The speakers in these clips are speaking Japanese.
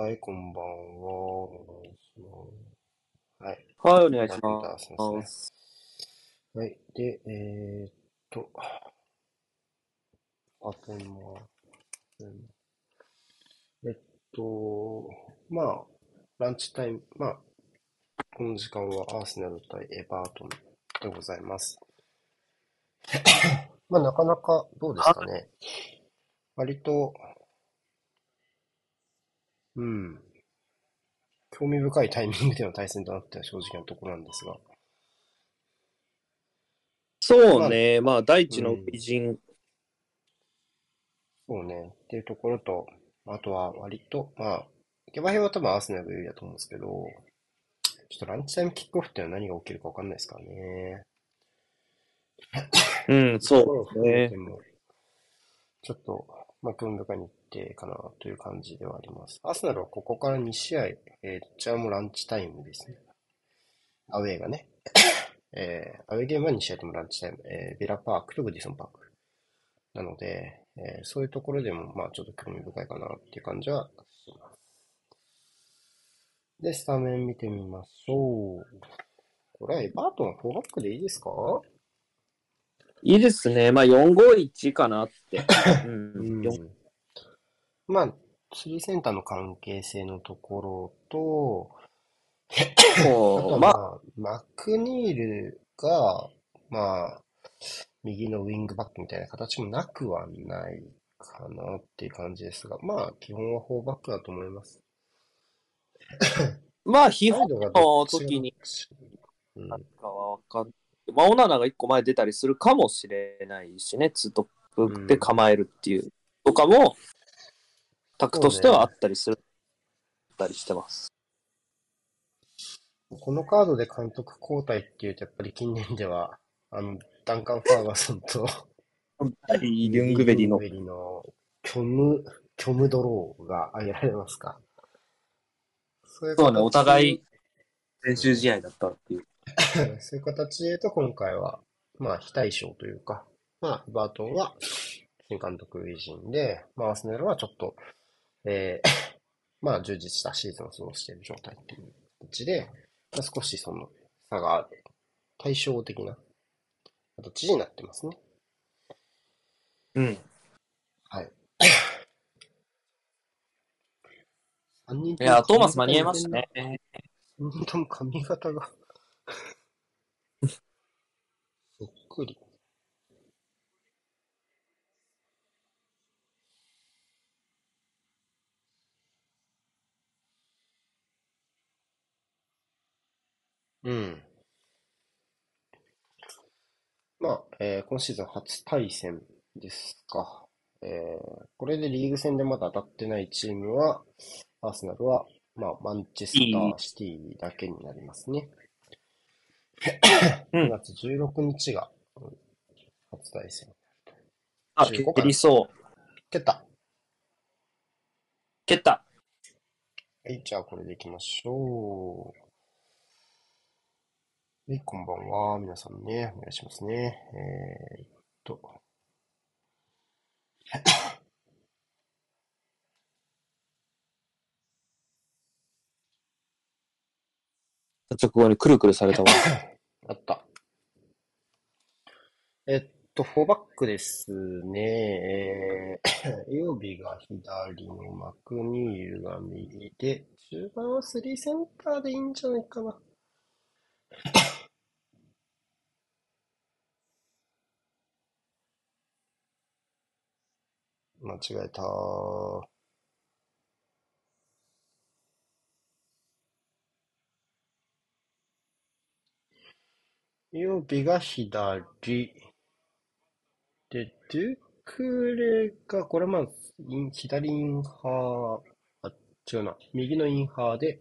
はい、こんばんは。お願いします。はい。はい、お願いします。ますね、はい。で、えー、っと、あと今、えっと、まあ、ランチタイム、まあ、この時間はアーセナル対エバートンでございます。まあ、なかなか、どうですかね。割と、うん。興味深いタイミングでの対戦となっては正直なところなんですが。そうね、まあ、第一の美人、うん、そうね、っていうところと、あとは割と、まあ、下馬評は多分アーセナルが有利だと思うんですけど、ちょっとランチタイムキックオフっていうのは何が起きるか分かんないですからね。うん、そうですね。ちょっと、まあ、興味深い日程かなという感じではあります。アスナルはここから2試合、えー、どちらもランチタイムですね。アウェーがね。えー、アウェーゲームは2試合ともランチタイム。えー、ビラパークとグディソンパーク。なので、えー、そういうところでも、まあ、ちょっと興味深いかなっていう感じはします。で、スタメン見てみましょう。これはエバートン4バックでいいですか？いいですね。まあ、451かなって。うん、うん、まあ、スリーセンターの関係性のところと、あまあ、マクニールが、まあ、右のウィングバックみたいな形もなくはないかなっていう感じですが、まあ、基本は4バックだと思います。まあ、ヒ本の時に、なん。かはわかんまあ、オナナが一個前出たりするかもしれないしね、ツートップで構えるっていう、とかも、クとしてはあったりする、ね、たりしてます。このカードで監督交代っていうと、やっぱり近年では、あの、ダンカン・ファーガソンと、リュングベリの、の虚無、虚無ドローが挙げられますか。そうね、お互い練習試合だったっていう。そういう形で言うと、今回は、まあ、非対称というか、まあ、バートンは新監督維人で、まあ、アスネルはちょっと、えー、まあ、充実したシーズンを過ごしている状態っていう形で、まあ、少しその差がある、対照的な形になってますね。うん。はい。3人いや、トーマス間に合いましたね。3人とも髪型が そっくり。うん。まあ、えー今シーズン初対戦ですか。えーこれでリーグ戦でまだ当たってないチームは、アーセナルは、まあ、マンチェスターシティだけになりますね。9月16日が初対戦。あ、蹴りそう。蹴った。蹴った。はい、じゃあこれでいきましょう。はい、こんばんは。皆さんね、お願いしますね。えー、っと。直後にくるくるされたわ。あった。えっと、フォーバックですね。えー、曜日が左のマクニールが右で、中盤はスリーセンターでいいんじゃないかな。間違えた曜日が左。で、ドゥクレが、これまあ、左インハー、あ、違うな、右のインハーで、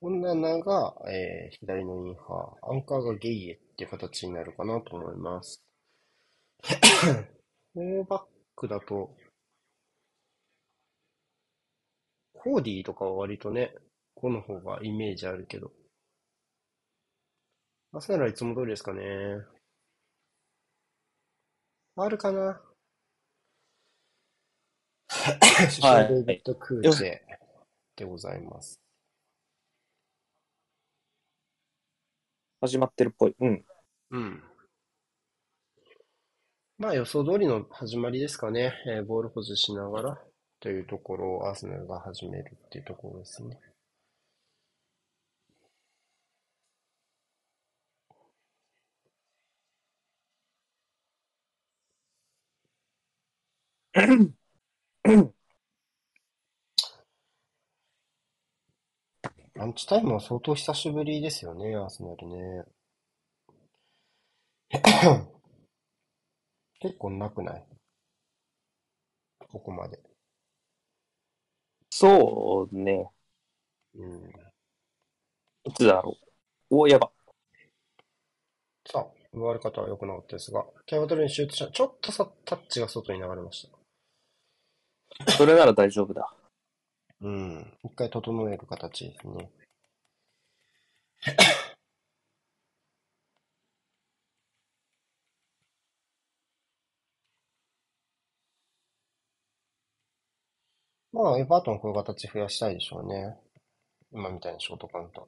オナナが、えー、左のインハー、アンカーがゲイエっていう形になるかなと思います。フォーバックだと、コーディーとかは割とね、この方がイメージあるけど、アスナルはいつも通りですかね。あるかな主将デイビッド・クーチェでございます。始まってるっぽい。うん。うん。まあ予想通りの始まりですかね。えーボール保持しながらというところをアーセナルが始めるっていうところですね。ランチタイムは相当久しぶりですよね、アーセナルね。結構なくない？ここまで。そうね。うん。いつだろう。お、やば。さあ、奪われ方は良くなかったですが、キャバトルにシュートした。ちょっとさ、タッチが外に流れました。それなら大丈夫だ。うん。一回整える形ですね。まあ、エバートンこういう形増やしたいでしょうね。今みたいにショートカウンター。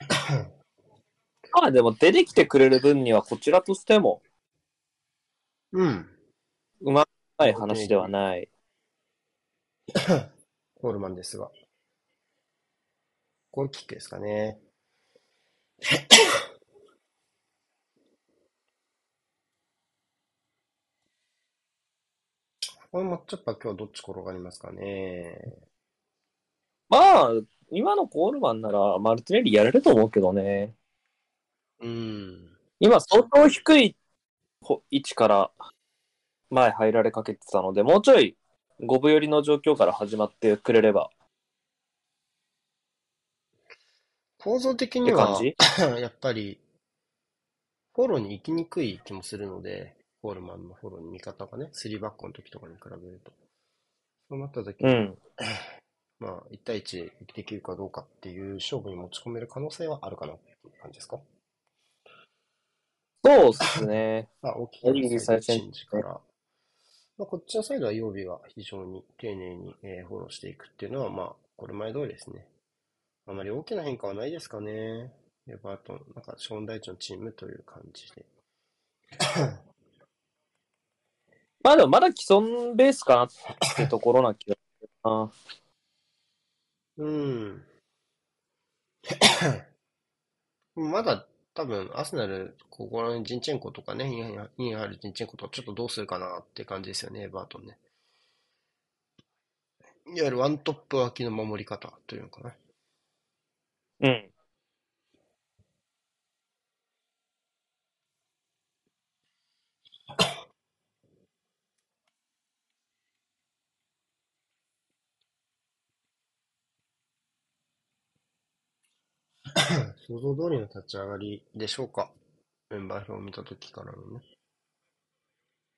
まあでも出てきてくれる分にはこちらとしてもうん。うまい話ではない。コールマンですが。ゴールキックですかね。これもちょっと今日どっち転がりますかね。まあ、今のコールマンならマルティネリやれると思うけどね。うん。今相当低いほ位置から前入られかけてたので、もうちょい五分寄りの状況から始まってくれれば構造的っには、やっぱり、フォローに行きにくい気もするので、コールマンのフォローに味方がね、3バックの時とかに比べると。そうなった時に、うん。まあ、1対1できるかどうかっていう勝負に持ち込める可能性はあるかなっていう感じですか？そうっすね。まあ、大き右なサイド最初にチェンジから、まあ、こっちのサイドは曜日が非常に丁寧に、えーフォローしていくっていうのは、まあ、これ前通りですね。あまり大きな変化はないですかね。エバートン、なんか、ショーン大地のチームという感じで。まあでもまだ既存ベースかなってところな気がするな。うん。まだ多分、アスナル、ここら辺ジンチェンコとかね、インハルジンチェンコとかちょっとどうするかなって感じですよね、エバートンね。いわゆるワントップ脇の守り方というのかな。うん。想像通りの立ち上がりでしょうか？メンバー表を見たときからのね。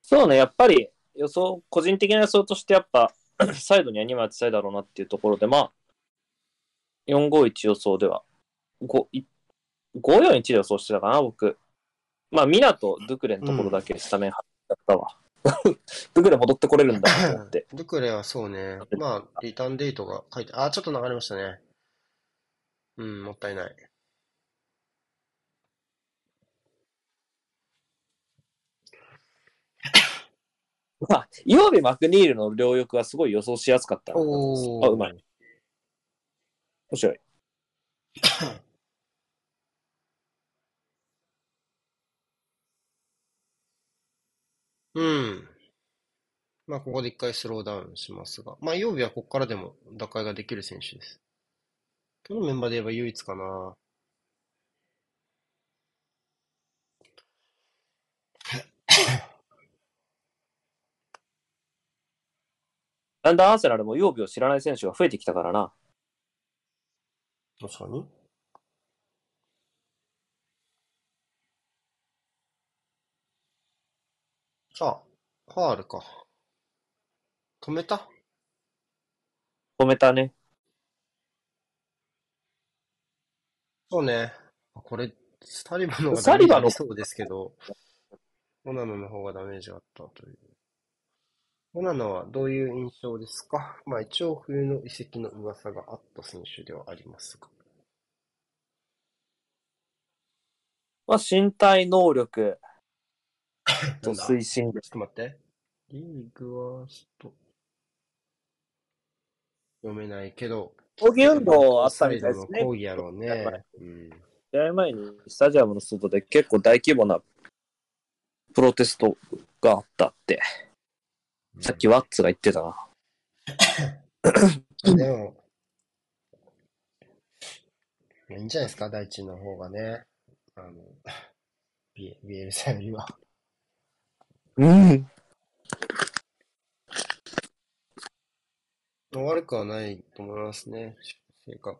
そうね、やっぱり予想、個人的な予想としてやっぱ、サイドには2枚当てたいだろうなっていうところで、まあ、451予想では、5い541で予想してたかな、僕。まあ、ミナとドゥクレのところだけスタメン張ったわ。ドゥクレ戻ってこれるんだと思って。ドゥクレはそうね。まあ、リターンデートが書いて、あ、ちょっと流れましたね。うん、もったいない。まあ、イオビ・マクニールの両翼はすごい予想しやすかったあ、うまい。面白い。うん。まあ、ここで一回スローダウンしますが。まあ、曜日はここからでも打開ができる選手です。今日のメンバーで言えば唯一かな。だんだんアーセナルも曜日を知らない選手が増えてきたからな。確かに。さあ、ファールか。止めた？止めたね。そうね。これ、サリバの方がダメージありそうですけど、オナノの方がダメージあったという。オナナはどういう印象ですか？まあ一応冬の移籍の噂があった選手ではありますが。まあ、身体能力 と推進ちょっと待って。リーグはちょっと読めないけど。抗議運動あったみたいですね抗議やろうね。うん。試合前にスタジアムの外で結構大規模なプロテストがあったって、さっきワッツが言ってたな。でも、いいんじゃないですか、大地の方がね。あの、ビエビエルサよりは。うん。悪くはないと思いますね、成果。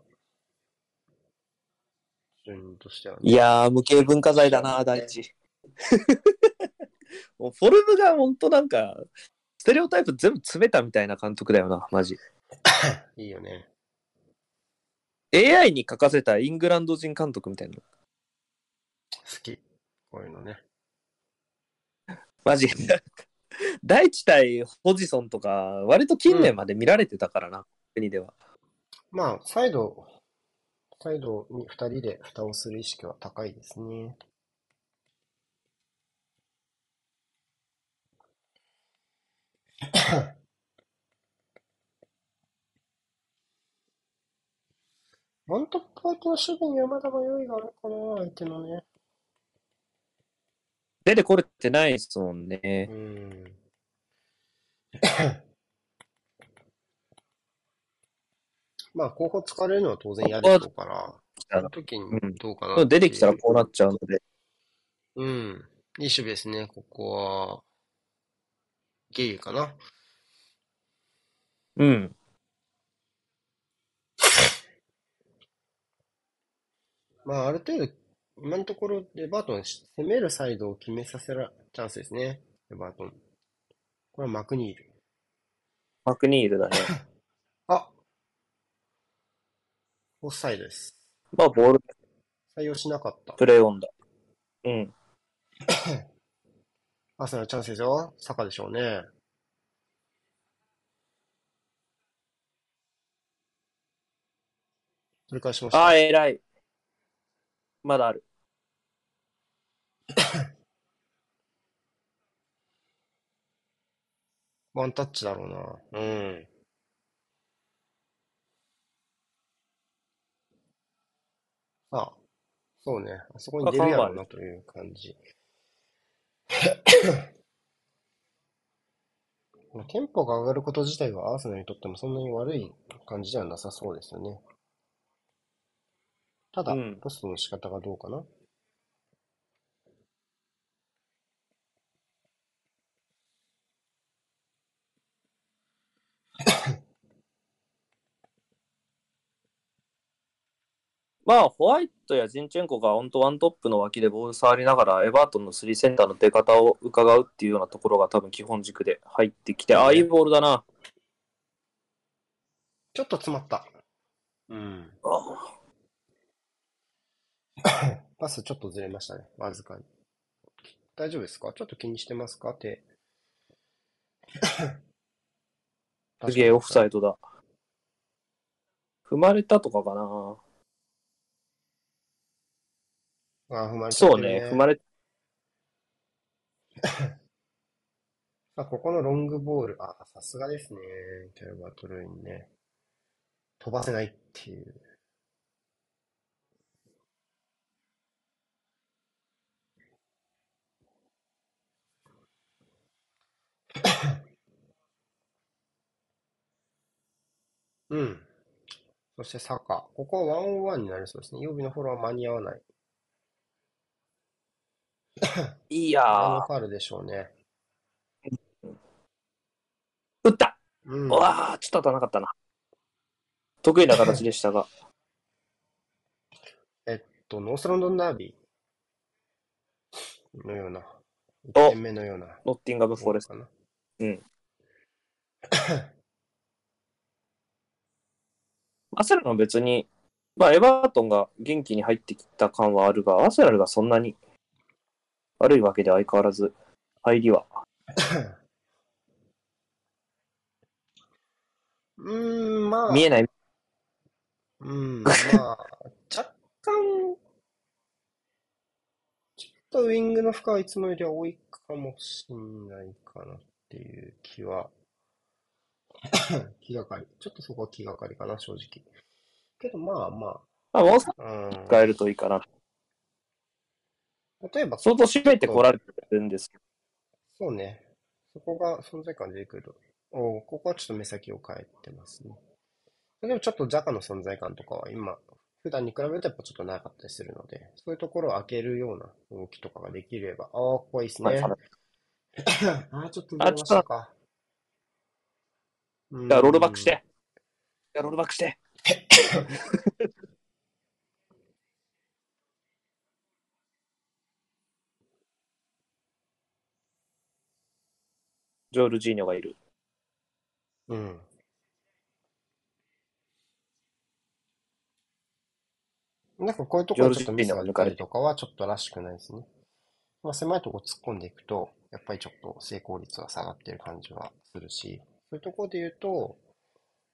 順としてはね。いやー、無形文化財だな、大地。もうフォルムが本当なんか、ステレオタイプ全部詰めたみたいな監督だよな、マジ。いいよね。AI に書かせたイングランド人監督みたいな。好き。こういうのね。マジ。大地対ホジソンとか、割と近年まで見られてたからな、国では。まあ、サイド、サイドに二人で蓋をする意識は高いですね。ワントップ相手の守備にはまだ迷いがあるかな、相手のね。出てこれてないですもんねう。ん。まあ、候補疲れるのは当然やるでしょうから、その時にどうかなっていう出てきたらこうなっちゃうので。うん。いい守備ですね、ここは。ゲイかな。うん。まあ、ある程度、今のところ、レバートン、攻めるサイドを決めさせるチャンスですね、レバートン。これはマクニール。マクニールだね。あオフサイドです。まあ、ボール採用しなかった。プレイオンだ。うん。アーセナルチャンスですよ。サカでしょうね。取り返しました。ああ、偉い。まだある。ワンタッチだろうな。うん。あ、そうね。あそこに出るやろうなという感じ。まあテンポが上がること自体はアーセナルにとってもそんなに悪い感じではなさそうですよね。ただうん、ポストの仕方がどうかな。まあ、ホワイトやジンチェンコが本当ワントップの脇でボール触りながら、エバートンのスリーセンターの出方を伺うっていうようなところが多分基本軸で入ってきて、ああ、いいボールだな。ちょっと詰まった。うん。あ パスちょっとずれましたね。わずかに。大丈夫ですか？ちょっと気にしてますか？手。すげえオフサイドだ。踏まれたとかかな。あ、踏まれちゃってるそうね、踏まれ、あ、ここのロングボール。あ、さすがですね。キャルバートルーインね。飛ばせないっていう。うん。そしてサカ。ここはワンオンワンになりそうですね。曜日のフォローは間に合わない。いやー、あのファールでしょうね。打ったうん。うわー、ちょっと当たらなかったな。得意な形でしたが。えっと、ノースロンドンダービーのような、1お点目のような、ノッティンガム・フォレスト。かな。うん。アセナルは別に、まあ、エバートンが元気に入ってきた感はあるが、アセナルがそんなに悪いわけで相変わらず、入りは。うーん、まあ、見えない。うん、まあ、若干、ちょっとウィングの負荷はいつもよりは多いかもしんないかなっていう気は、気がかり。ちょっとそこは気がかりかな、正直。けどまあままあ、もう少し。使えるといいかな。例えば、相当締めてこられてるんですけど。そうね。そこが存在感出てくると。おここはちょっと目先を変えてますね。でもちょっとジャカの存在感とかは今、普段に比べるとやっぱちょっとなかったりするので、そういうところを開けるような動きとかができれば、ああ、ここはいいですね。ま あああ、ちょっとずれましたか。じじゃあ、ロールバックして。じゃあ、ロールバックして。ジョルジーニョがいる。うん。なんかこういうところでちょっとミスが出たりとかはちょっとらしくないですね。まあ、狭いところ突っ込んでいくと、やっぱりちょっと成功率が下がってる感じはするし、そういうところで言うと、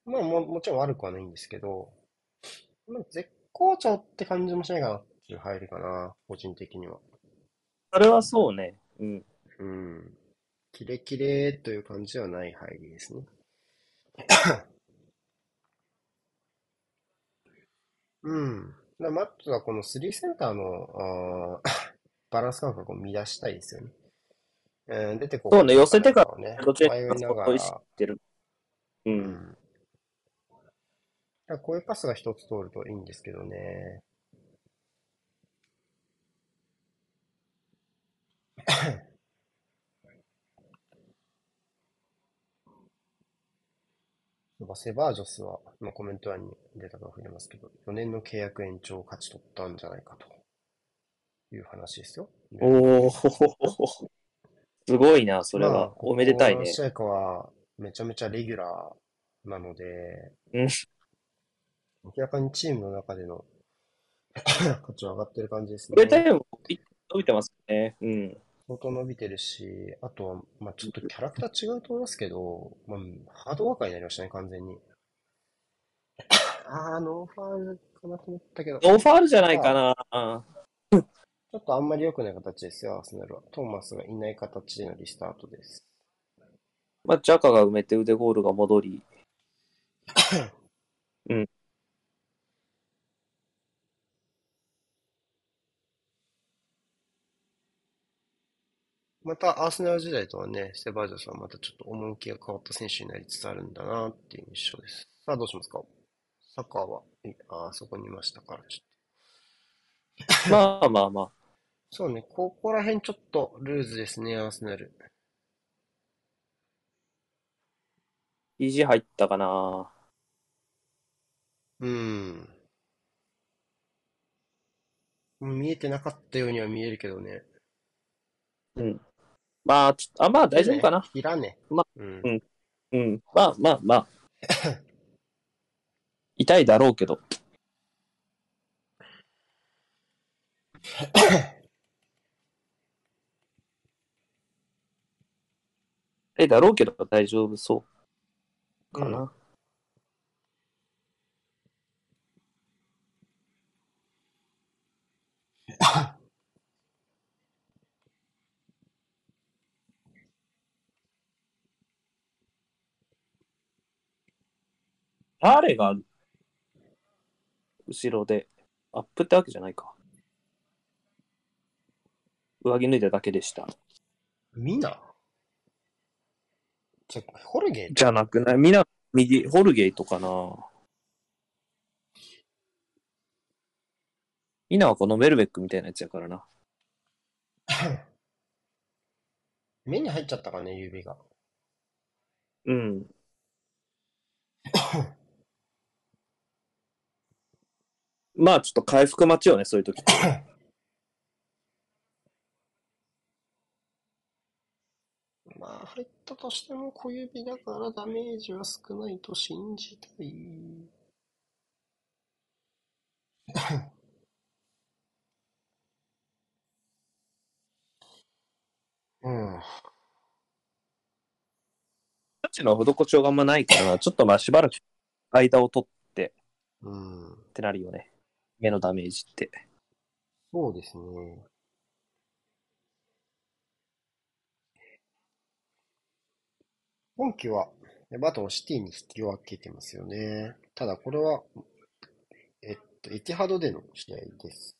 まあももちろん悪くはないんですけど、まあ、絶好調って感じもしないかなっていう入りかな、個人的には。それはそうね。うん。うん。キレキレという感じではない入りですね。うん。だマットはこの3センターのあー バランス感覚を乱したいですよね。うん、出てこそうね寄せてからね、どちらか迷いながと意識ら、してる。う。うんん。だこういうパスが一つ通るといいんですけどね。ばセバージョスは、まあ、コメント欄に出たか触れますけど、4年の契約延長を勝ち取ったんじゃないかという話ですよ。おお、すごいな、それまあは。おめでたいねここ。試合かはめちゃめちゃレギュラーなので、うん明らかにチームの中での 価値は上がってる感じですこれね。でも伸びてますね。うん。相当伸びてるし、あとは、まあちょっとキャラクター違うと思いますけど、まあ、ハードワーカーになりましたね、完全に。あー、ノーファールかなと思ったけど、ちノーファールじゃないかな。ょっとあんまり良くない形ですよ、アーセナルは。トーマスがいない形でのリスタートです。まあ、ジャカが埋めてウーデゴールが戻り。また、アーセナル時代とはね、セバージョスはまたちょっと趣が変わった選手になりつつあるんだなっていう印象です。さあ、どうしますか？サッカーは、いあーそこにいましたから、ちょっと。まあまあまあ。そうね、ここら辺ちょっとルーズですね、アーセナル。意地入ったかな。うん。見えてなかったようには見えるけどね。うん。まあ、ちょあ、まあ大丈夫かな。いらね。まうんうんうん。まあまあまあ。痛いだろうけど。痛いだろうけど大丈夫そうかな。誰が後ろで、アップってわけじゃないか。上着脱いだだけでした。ミナ？じゃ、ホルゲじゃなくない？みんな、右、ホルゲイトかなみんなはこのメルベックみたいなやつやからな。目に入っちゃったかね、指が。うん。まあちょっと回復待ちよね、そういう時。まあ、入ったとしても小指だからダメージは少ないと信じたい。うん。チの施しようがあんまないからな、ちょっとまあしばらく間を取ってうん。ってなるよね。目のダメージって。そうですね。今季は、バトンシティに引き分けてますよね。ただこれは、えっと、エティハドでの試合です。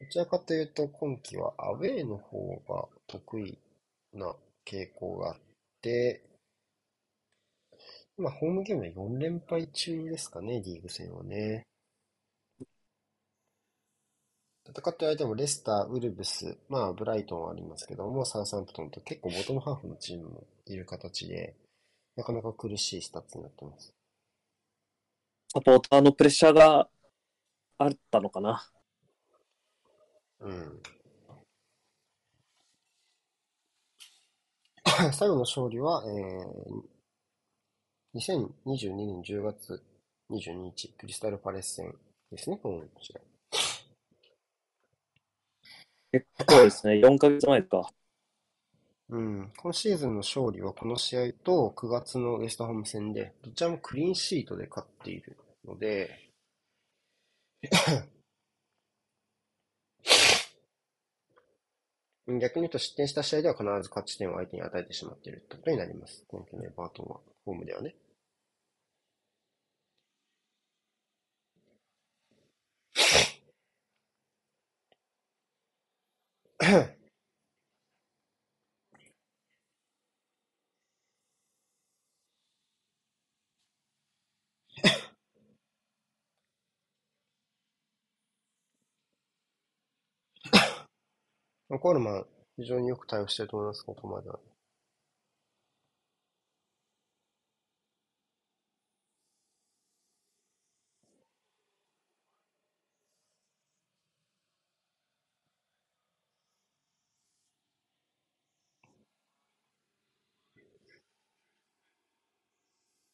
どちらかというと、今季はアウェーの方が得意な傾向があって、今、ホームゲームで4連敗中ですかね、リーグ戦はね。戦ってる相手もレスター、ウルブス、まあ、ブライトンはありますけども、サウサンプトンと結構ボトムハーフのチームもいる形で、なかなか苦しいスタッツになってます。サポーターのプレッシャーがあったのかな。うん。最後の勝利は、えー、2022年10月22日、クリスタルパレス戦ですね、今試合。結構ですね、4ヶ月前か。うん、今シーズンの勝利はこの試合と9月のウエストハム戦で、どちらもクリーンシートで勝っているので、逆に言うと失点した試合では必ず勝ち点を相手に与えてしまっているってことになります。今季のエバートンは、ホームではね。コールマン、非常によく対応してると思います、ここまでは。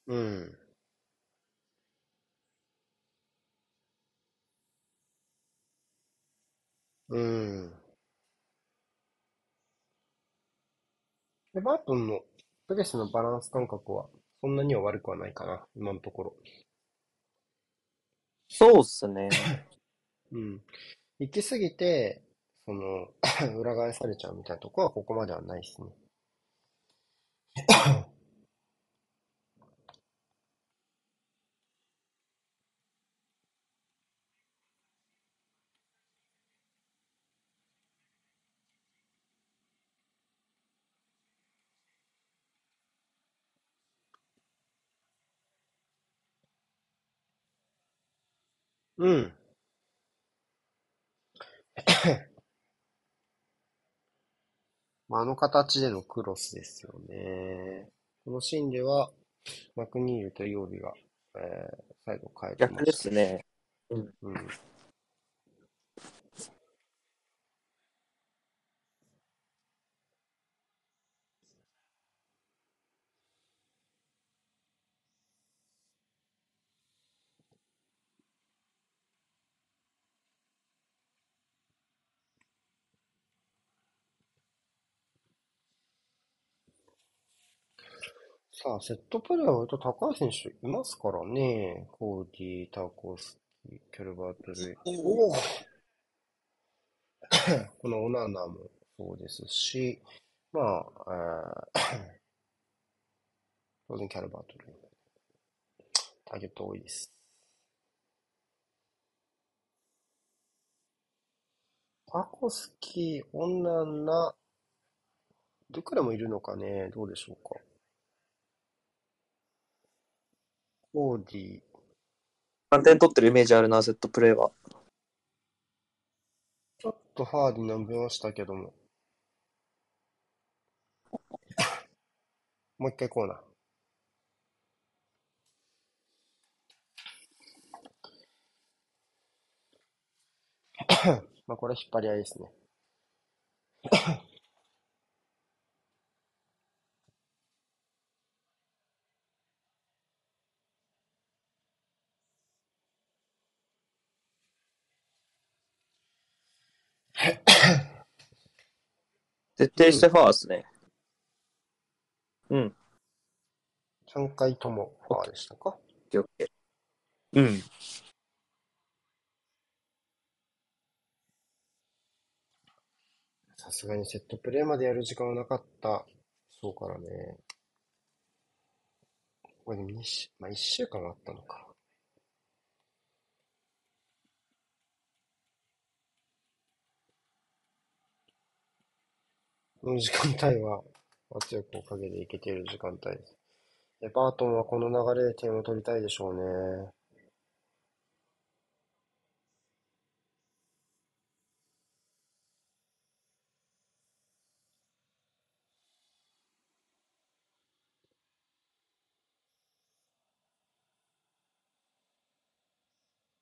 うん。うん。エバートンのプレスのバランス感覚はそんなには悪くはないかな、今のところ。そうっすね。うん。行き過ぎて、その、裏返されちゃうみたいなところはここまではないですね。うん。まあ、あの形でのクロスですよね。このシーンでは、マクニールと曜日が、えー、最後変えてま逆で。すね。うん。さあ、セットプレーは割と高い選手いますからね。コーディ、タコスキー、キャルバートルイ。おおこのオナナもそうですし、まあ、えー当然キャルバートルイ。ターゲット多いです。タコスキー、オナナ、どこでもいるのかねどうでしょうか。コーディ、3点取ってるイメージあるな、セットプレーは。ちょっとファーディナンブましたけども。もう一回コーナー。まあこれ引っ張り合いですね。徹底してファーですね。うん。3回ともファーでしたか？うん。さすがにセットプレーまでやる時間はなかった。そうからね。これでも2週、まあ1週間はあったのか。この時間帯は圧力をかけていけている時間帯です。エバートンはこの流れで点を取りたいでしょうね。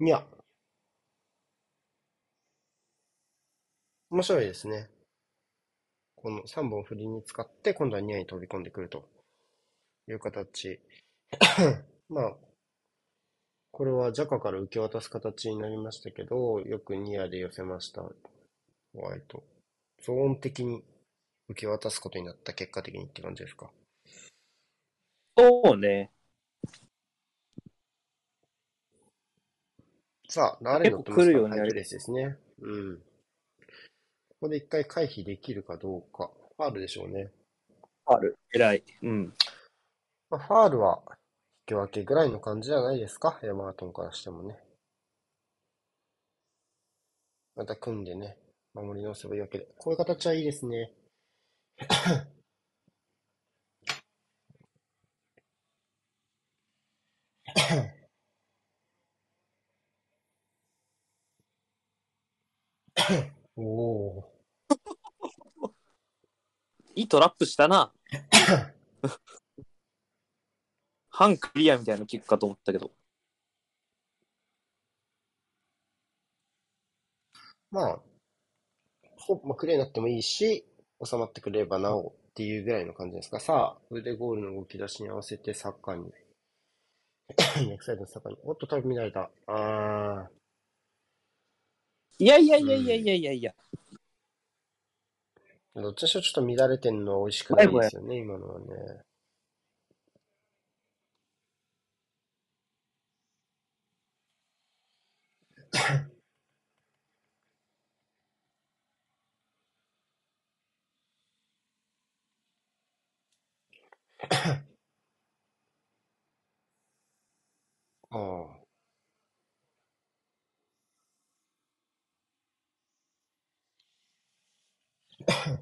いや、面白いですね。この3本振りに使って、今度はニアに飛び込んでくるという形。まあ、これはジャカから受け渡す形になりましたけど、よくニアで寄せました。ホワイト。ゾーン的に受け渡すことになった結果的にって感じですか？そうね。さあ、流れに乗ってます結構来るようになりハイプレスですね。うん。ここで一回回避できるかどうか。ファールでしょうね。ファール。偉い。うん。まあ、ファールは引き分けぐらいの感じじゃないですか？エマートンからしてもね。また組んでね、守り直せばいいわけで。こういう形はいいですね。おおいいトラップしたな。半クリアみたいなキックかと思ったけど。まあ、ほまあ、クリアになってもいいし、収まってくれればなおっていうぐらいの感じですか。さあ、腕ゴールの動き出しに合わせてサッカーに。逆サイドのサッカーに。おっと、多分見られた。あーいやいやいやいやいやいやいや。ー、どっちにしろちょっと乱れてんのは美味しくないですよね、今のはね。ああ。Yeah.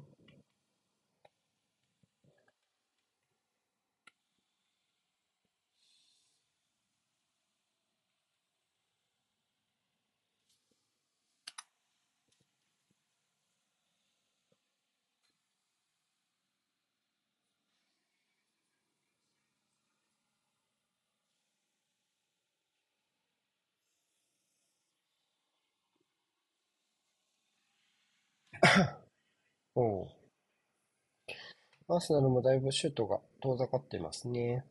おう。アーセナルもだいぶシュートが遠ざかってますね。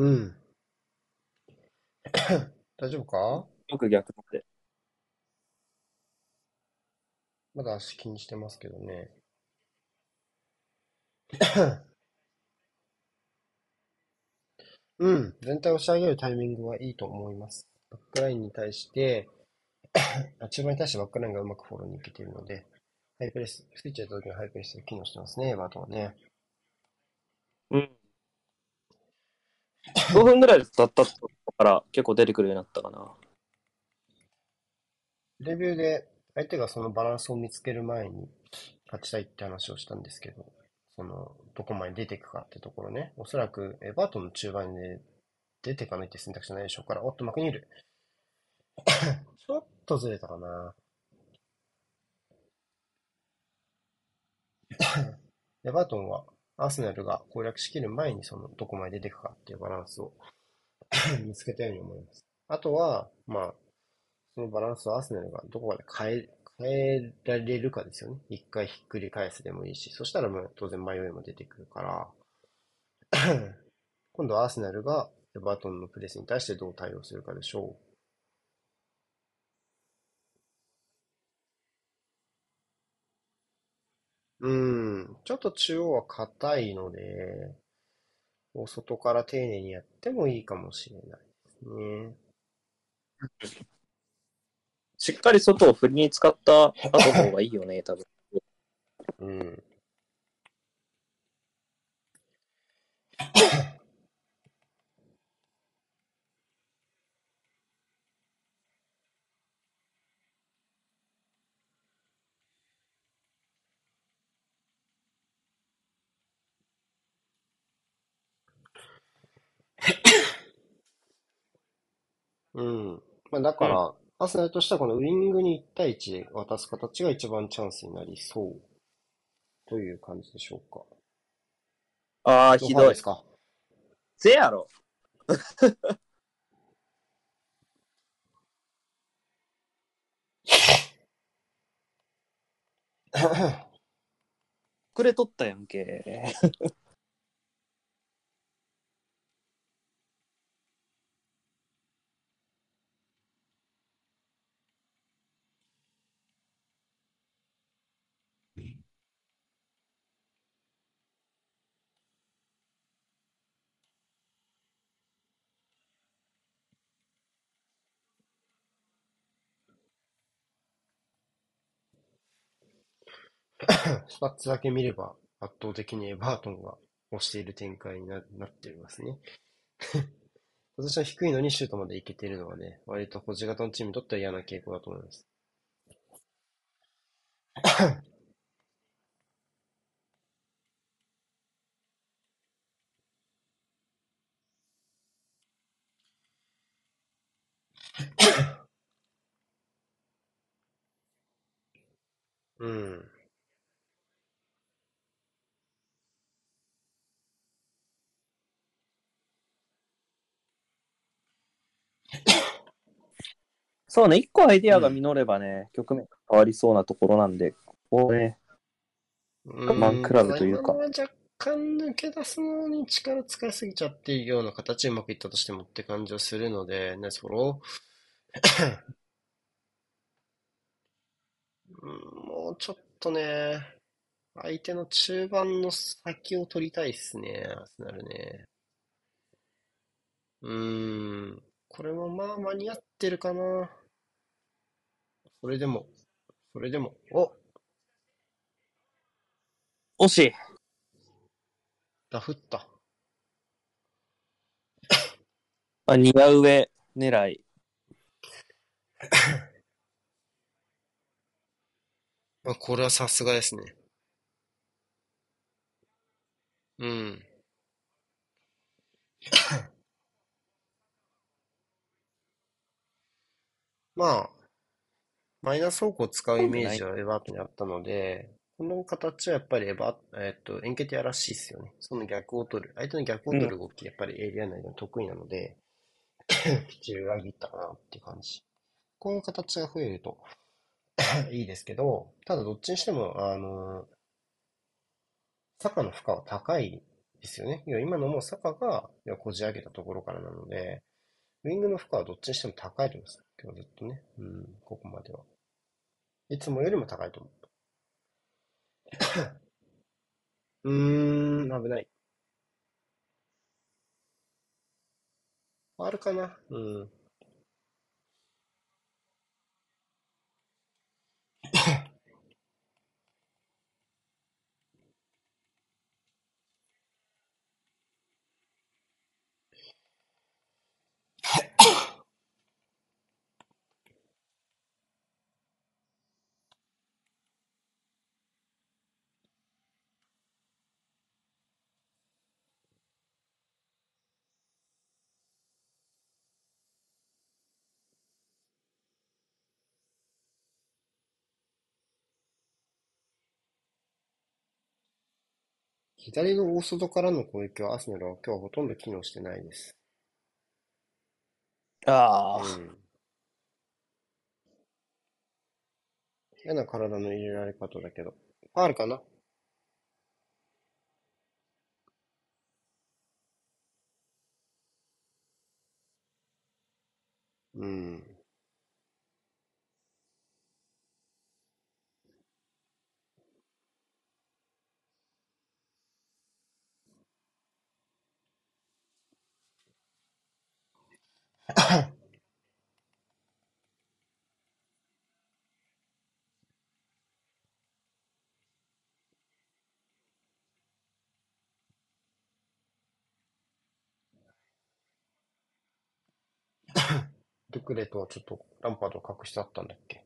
うん。大丈夫か？よく逆で。まだ足気にしてますけどね。うん。全体を押し上げるタイミングはいいと思います。バックラインに対して、あ中盤に対してバックラインがうまくフォローに行けているので、ハイプレス、スイッチやった時のハイプレスが機能してますね、バートはね。うん。5分ぐらい経ったから結構出てくるようになったかな。レビューで相手がそのバランスを見つける前に勝ちたいって話をしたんですけど、その、どこまで出ていくかってところね。おそらく、エバートンの中盤で出ていかないって選択肢ないでしょうから、おっと、マクニール。ちょっとずれたかな。エバートンは、アーセナルが攻略しきる前に、その、どこまで出ていくかっていうバランスを 見つけたように思います。あとは、まあ、そのバランスをアーセナルがどこまで変え、変えられるかですよね。一回ひっくり返すでもいいし、そしたらもう当然迷いも出てくるから、今度はアーセナルがバートンのプレスに対してどう対応するかでしょう。うん、ちょっと中央は硬いので、お外から丁寧にやってもいいかもしれないですね。しっかり外を振りに使った後の方がいいよね、多分。うん。うん。まあ、だかうん。ら、アスナルとしてはこのウィングに1対1で渡す形が一番チャンスになりそうという感じでしょうか。ああ、のひどい。方ですか？せやろ。くれとったやんけ。スタッツだけ見れば圧倒的にエバートンが押している展開にな、なっていますね。ポジション低いのにシュートまでいけているのはね、割と保持型のチームにとっては嫌な傾向だと思います。うん。そうね、一個アイディアうん。が実ればね、局面変わりそうなところなんで、ここね、我慢うん。比べというか。若干抜け出すのに力使いすぎちゃっているような形でうまくいったとしてもって感じはするので、ナイスフォロー。うんもうちょっとね、相手の中盤の先を取りたいっすね、アーセナルね。うーん。これもまあ間に合ってるかな。それでも、それでも、お、惜しい。ダフった。あ、似合う上狙い。まあ、これはさすがですね。うん。まあ、マイナス方向を使うイ。メージはエバートにあったので、この形はやっぱりエバ、えっと、エンケティアらしいですよね。その逆を取る。相手の逆をうん。取る動き、やっぱりエリア内でも得意なので、きっちり裏切ったかなっていう感じ。こういう形が増えると いいですけど、ただどっちにしても、あの、サカの負荷は高いですよね。要は今のもサカが要はこじ開けたところからなので、ウィングの負荷はどっちにしても高いと思います。今日ずっとね。うん、ここまでは。いつもよりも高いと思う。うーん、危ない。あるかな？うん。左の大外からの攻撃はアーセナルは今日はほとんど機能してないです。ああ、うん。嫌な体の入れられ方だけど。ファールかな？うん。ドゥクレとはちょっとランパードを隠してあったんだっけ？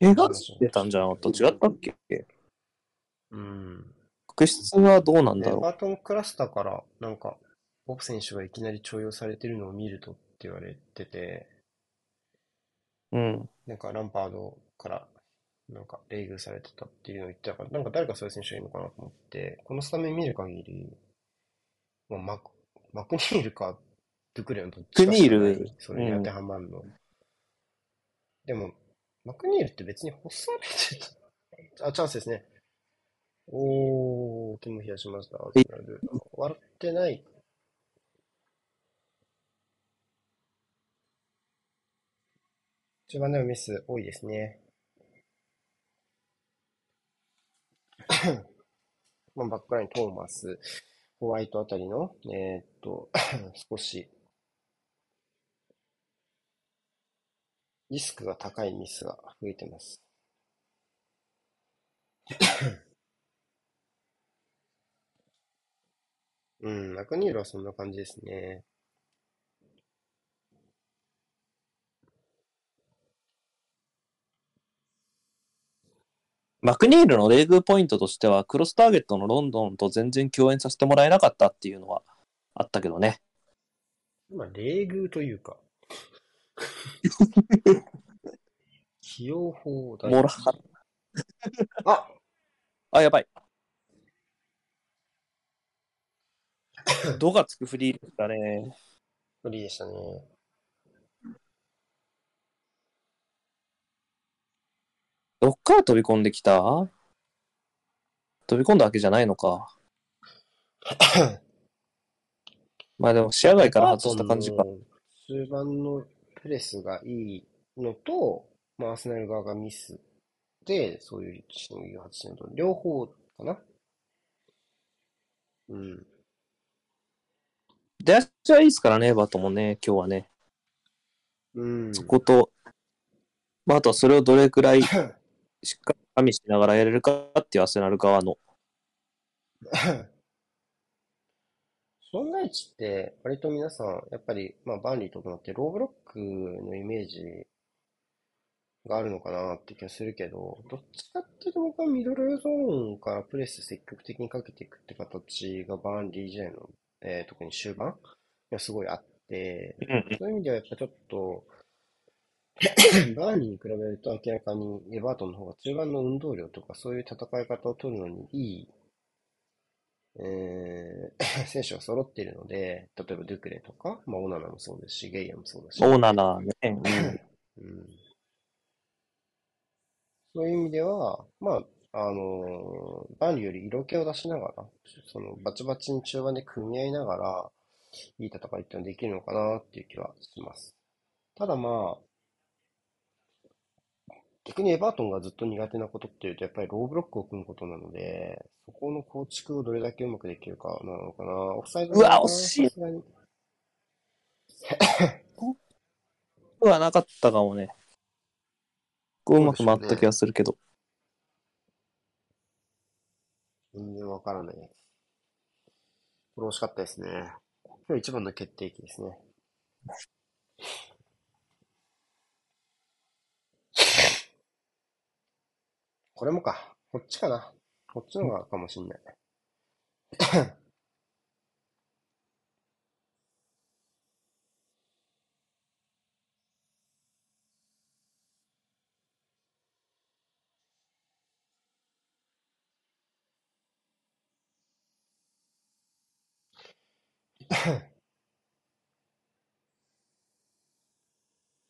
怪我してたんじゃなかった？違ったっけ？うん。確執はどうなんねだろバートンクラスターから、なんか、ボブ選手がいきなり重用されてるのを見るとって言われてて、う。うん。なんかランパードから、なんか、冷遇されてたっていうのを言ってたから、なんか誰かそういう選手がいるのかなと思って、このスタメン見る限り、まあ、マク、マクニールか、ドゥクレのどっちかしかないクニールそれに当てはまるの。でも、マクニールって別に干されてた。あ、チャンスですね。おー、手も冷やしました。アーセナル笑ってない。中盤でのミス多いですね。まあ、バックライン、トーマス、ホワイトあたりの、えーっと、少し、リスクが高いミスが増えてます。うん、マクニールはそんな感じですね。マクニールのレーグポイントとしては、クロスターゲットのロンドンと全然共演させてもらえなかったっていうのはあったけどね。まあ、冷遇というか、起用法だもらああ、やばい。ドがつくフリーでしたね。フリーでしたね。どっから飛び込んできた？飛び込んだわけじゃないのか。まあでも視野外から外した感じかバ。ートンの中盤のプレスがいいのと、まあ、アーセナル側がミスで、そういうしのぎを外してるのと、両方かなうん。出足はいいですからね、バトもね、今日はね。うん。そこと、まあ、あとはそれをどれくらい しっかり加味しながらやれるかっていうアーセナル側の。障害値って、割と皆さん、やっぱり、まあ、バンリーとかって、ローブロックのイメージがあるのかなって気がするけど、どっちかっていうと僕はミドルゾーンからプレス積極的にかけていくって形がバンリー時代の、えー特に終盤がすごいあって、うんそういう意味ではやっぱちょっと、バーニーに比べると明らかにエバートンの方が中盤の運動量とかそういう戦い方を取るのにいい、えー 選手が揃っているので、例えばドゥクレとか、まあ、オナナもそうですし、ゲイヤもそうだし、オーナーなね。うん うんそういう意味では、まあ、あのーバンリーより色気を出しながら、そのバチバチに中盤で組み合いながら、いい戦いっていうのができるのかなっていう気はします。ただまあ、逆にエバートンがずっと苦手なことっていうと、やっぱりローブロックを組むことなので、そこの構築をどれだけうまくできるかなのかな。オフサイドうわ惜しいさすがに はなかったかもね。こううまく回った気がするけど。全然わからない。これ惜しかったですね。今日一番の決定機ですね。これもか。こっちかな。こっちのがかもしんない。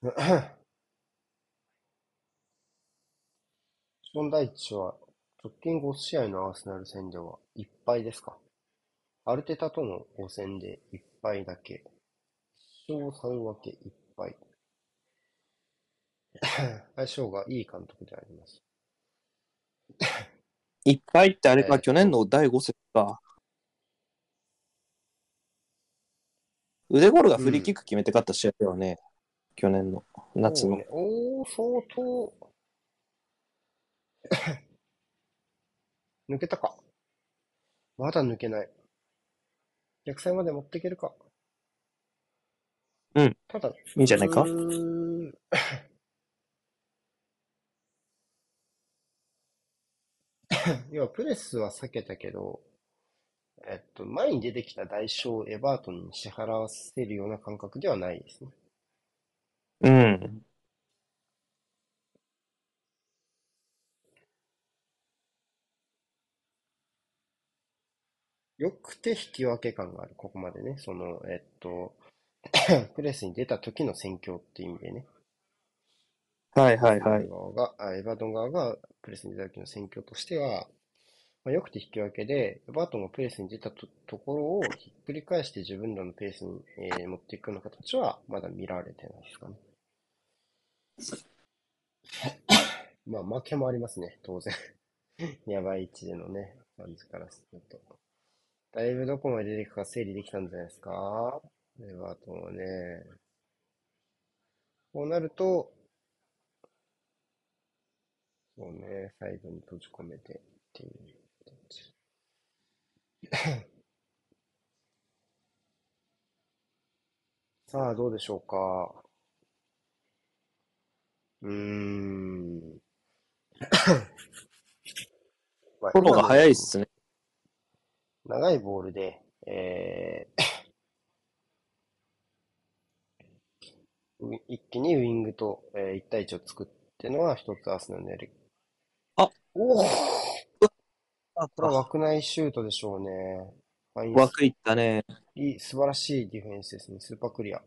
ション大地は直近5試合のアーセナル戦では1敗ですか？アルテタとの5戦で1敗だけ。1勝3分け1敗。相性がいい監督であります。いっぱいってあれか、えー去年の第5節か。腕ゴールがフリーキック決めて勝った試合だよね。去年の夏の。おー、相当。抜けたか。まだ抜けない。逆サイまで持っていけるか。うん。ただ、いいんじゃないか？うーん 要はプレスは避けたけど、えっと、前に出てきた代償をエバートンに支払わせるような感覚ではないですね。うん。よくて引き分け感がある、ここまでね。その、えっと、プレスに出た時の戦況っていう意味でね。はいはいはい。側が、あエバートン側がプレスに出た時の戦況としては、まあ、よくて引き分けで、エバートンがプレスに出たとところをひっくり返して自分らのペースに、えー持っていくような形はまだ見られてないですかね。まあ負けもありますね、当然。やばい位置でのね、感じからすると。だいぶどこまで出ていくか整理できたんじゃないですか？エバートンはね。こうなると、そうね、サイドに閉じ込めてっていう形。さあ、どうでしょうか？うーん。まあフォローが早いっすね。長いボールで、えー 一気にウィングと、え1対1を作ってのは一つアーセナルのやり。あおおあこれは枠内シュートでしょうね。枠いったね。いい、素晴らしいディフェンスですね。スーパークリア。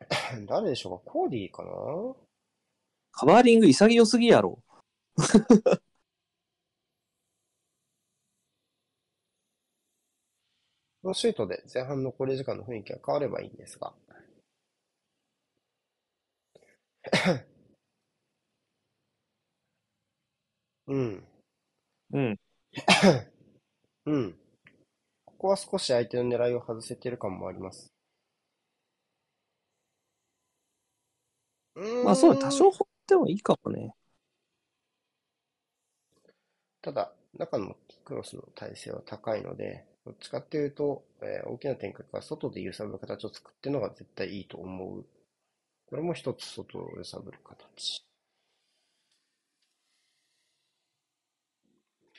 誰でしょうか？コーディーかな？カバーリング潔すぎやろ。このシュートで前半残り時間の雰囲気が変わればいいんですが。うん。うん。うん。ここは少し相手の狙いを外せてる感もあります。まあそうだ、多少放ってもいいかもね。ただ、中のクロスの体勢は高いので、どっちかっていうと、えー大きな展開から外で揺さぶる形を作ってるのが絶対いいと思う。これも一つ外を揺さぶる形。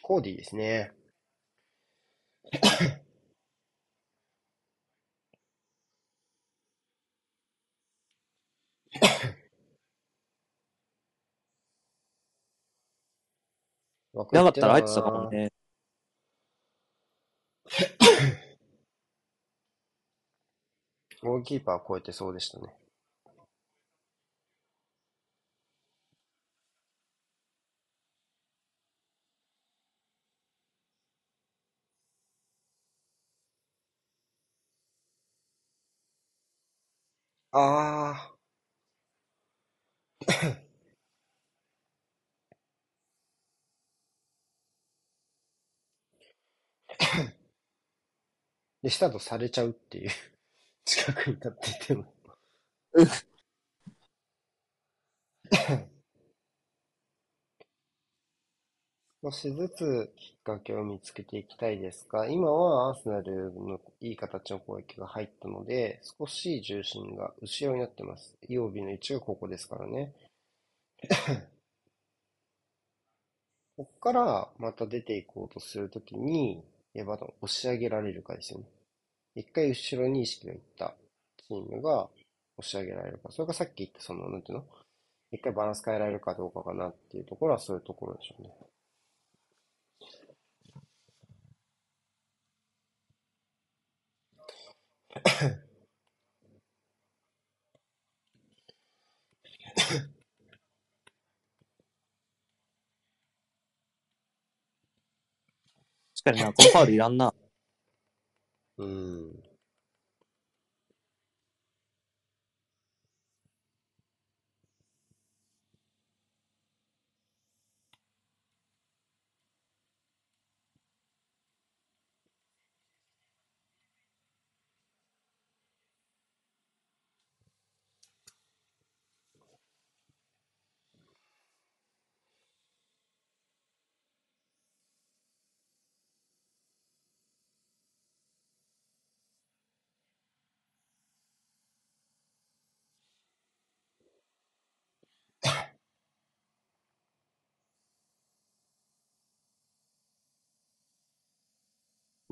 コーディーですね。なかったら入ってたかもね。ゴールキーパー超えてそうでしたね。ああ。で、スタートされちゃうっていう。近くに立ってても。少しずつきっかけを見つけていきたいですが、今はアーセナルのいい形の攻撃が入ったので、少し重心が後ろになってます。イオビの位置がここですからね。こっからまた出ていこうとするときに、エバートン押し上げられるかですよね。一回後ろに意識がいったチームが押し上げられるか、それがさっき言ったその、なんていうの？一回バランス変えられるかどうかかなっていうところはそういうところでしょうね。確かにな、このファウルいらんな。う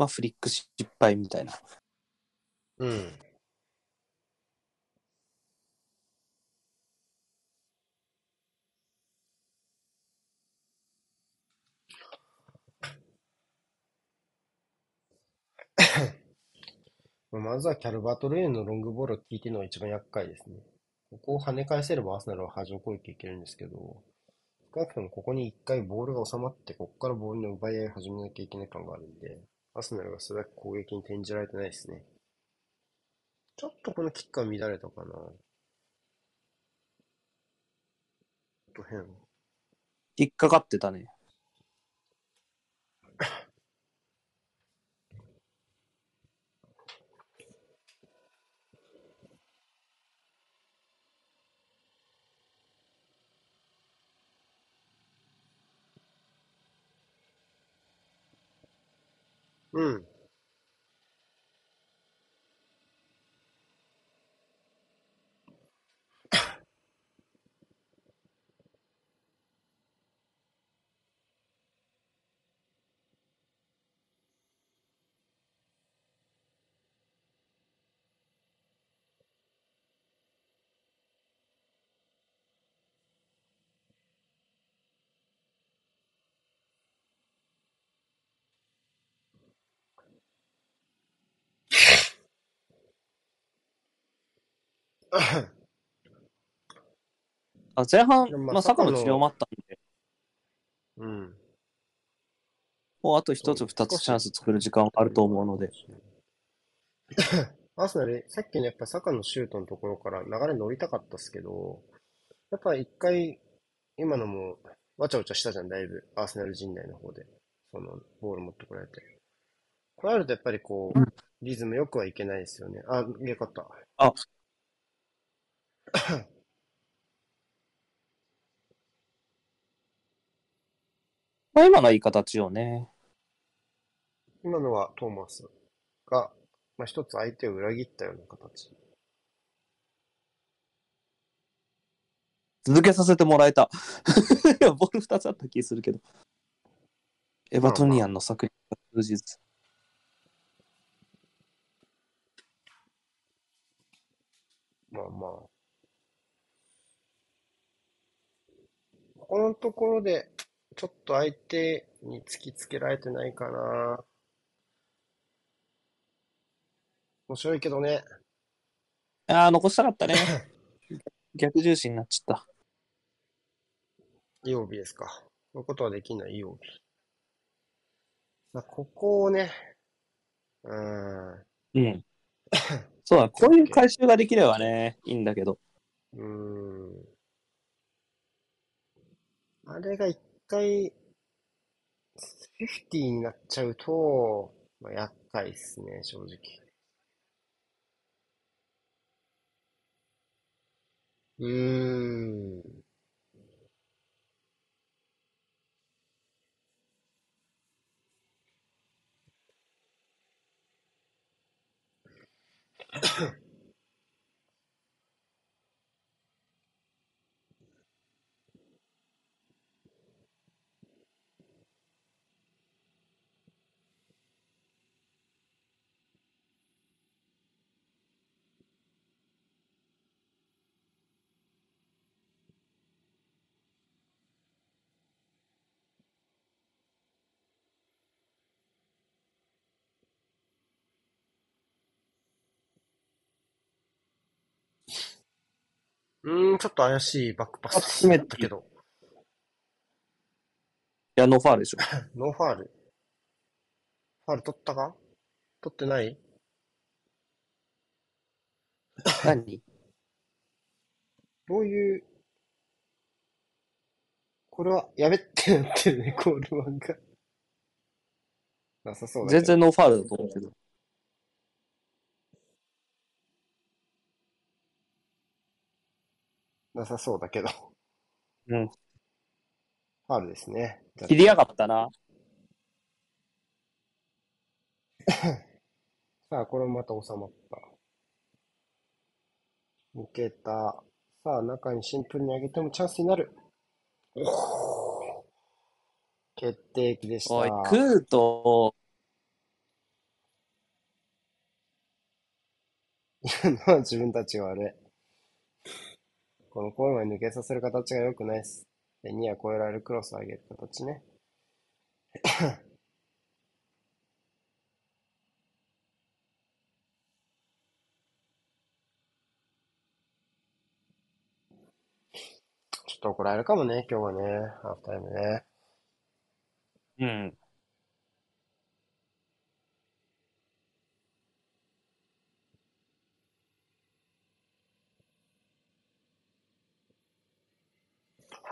まあ、フリック失敗みたいな。うん。まずはキャルバート・レーンのロングボールを聞いてるのが一番厄介ですね。ここを跳ね返せればアーセナルは波状攻撃いけるんですけど、少なくともここに一回ボールが収まって、ここからボールの奪い合いを始めなきゃいけない感があるんで、アスナルがそれだけ攻撃に転じられてないですね。ちょっとこのキックは乱れたかな。ちょっと変。引っかかってたね。うん。あ前半、まあまあ、坂の治療もあったんで、うん。もうあと一つ二つチャンス作る時間はあると思うので。アーセナル、さっきのやっぱサカのシュートのところから流れ乗りたかったっすけど、やっぱ一回、今のも、わちゃわちゃしたじゃん、だいぶ。アーセナル陣内の方で。その、ボール持ってこられて。これあるとやっぱりこう、リズムよくはいけないですよね。あ、よかった。あまあ今のはいい形よね。今のはトーマスが、まあ、一つ相手を裏切ったような形。続けさせてもらえた。いや、ボール二つあった気するけど。エバトニアンの作品が通じず。まあまあ。ここのところで、ちょっと相手に突きつけられてないかな。面白いけどね。ああ、残したかったね。逆重視になっちゃった。いい帯ですか。こういうことはできないいい帯。まあ、ここをね、うーん、うん。そうだ、こういう回収ができればね、いいんだけど。うーん。あれが一回、フィフティになっちゃうと、まあ、厄介っすね、正直。うーん。うーん、ちょっと怪しいバックパス集めたけど、いや、ノーファールでしょ。ノーファール。ファール取ったか？取ってない？何？どういう、これはやべってなってるね、コールマンが。なさそうだけど。全然ノーファールだと思うけど。なさそうだけど。うん。ファールですね。切りやがったな。さあ、これもまた収まった。抜けた。さあ、中にシンプルに上げてもチャンスになる。決定機でした。おい、クート、の は自分たちが悪い。このコーンに抜けさせる形が良くないです。で、ニア超えられるクロスを上げる形ね。ちょっと怒られるかもね、今日はね、ハーフタイムね。うん。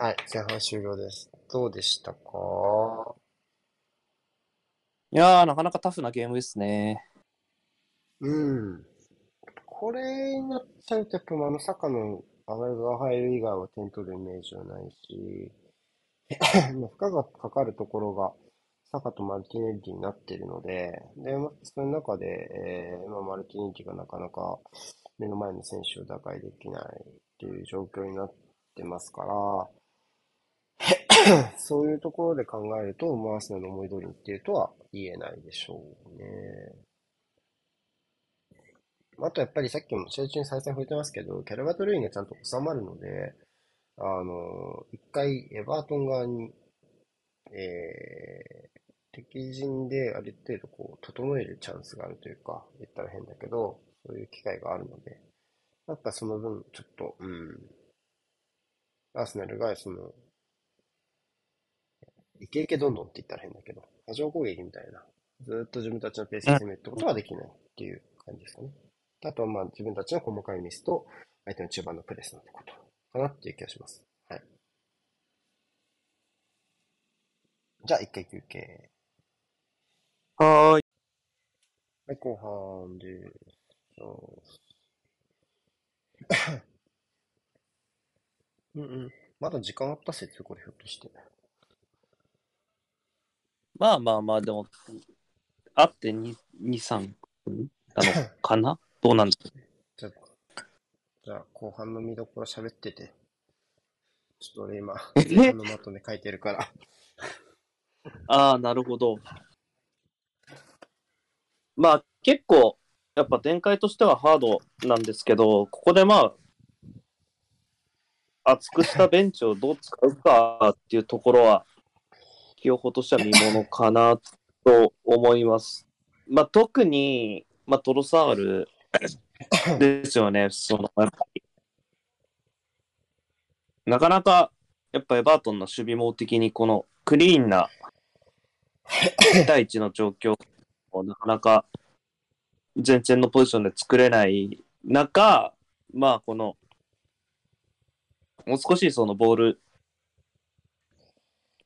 はい、前半終了です。どうでしたか？いやー、なかなかタフなゲームですね。うん。これになっちゃうと、やっぱあの坂のアガが入る以外は点取るイメージはないし、まあ負荷がかかるところが坂とマルティネッリになっているので、で、まあその中で、えーまあ、マルティネッリがなかなか目の前の選手を打開できないっていう状況になってますから、そういうところで考えると、マースナの思い通りにっていうとは言えないでしょうね。あとやっぱりさっきも試合中に再三触れてますけど、キャルバトルインがちゃんと収まるので、あの、一回エバートン側に、えー、敵陣である程度こう、整えるチャンスがあるというか、言ったら変だけど、そういう機会があるので、やっぱその分、ちょっと、うん、アーセナルがその、イケイケどんどんって言ったら変だけど、波状攻撃みたいな、ずーっと自分たちのペースで攻めるってことはできないっていう感じですかね。あとはまあ自分たちの細かいミスと相手の中盤のプレスなんてことかなっていう気がします。はい。じゃあ一回休憩。はーい。はい、後半です。うんうん。まだ時間あった説これひょっとして。まあまあまあ、でも、あって2、2、3分なのかな？どうなんだじゃあ、じゃあ後半の見どころ喋ってて。ちょっと俺今、え前半のまとめ書いてるから。ああ、なるほど。まあ結構、やっぱ展開としてはハードなんですけど、ここでまあ、厚くしたベンチをどう使うかっていうところは、清穂としては見ものかなと思います。まあ特に、まあトロサールですよね、その、やっぱり。なかなか、やっぱエバートンの守備網的にこのクリーンな1対1の状況をなかなか前線のポジションで作れない中、まあこの、もう少しそのボール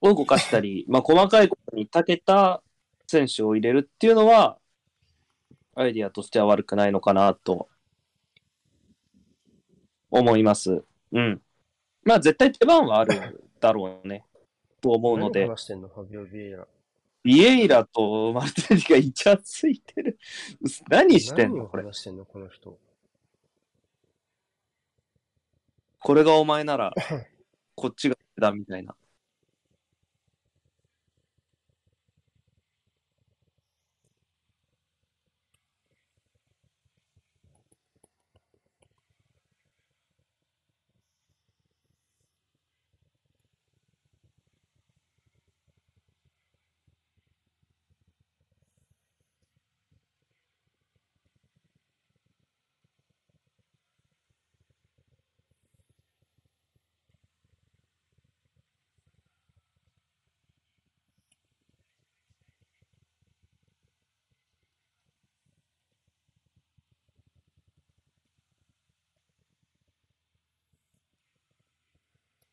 動かしたり、まあ細かいことに長けた選手を入れるっていうのは、アイディアとしては悪くないのかなと思います。うん。まあ絶対手番はあるだろうね。と思うので何。話してんのファビオ・ビエイラ。ビエイラとマルティがイチャついてる。何してんのこれ？話してんのこの人。これがお前なら、こっちがだみたいな。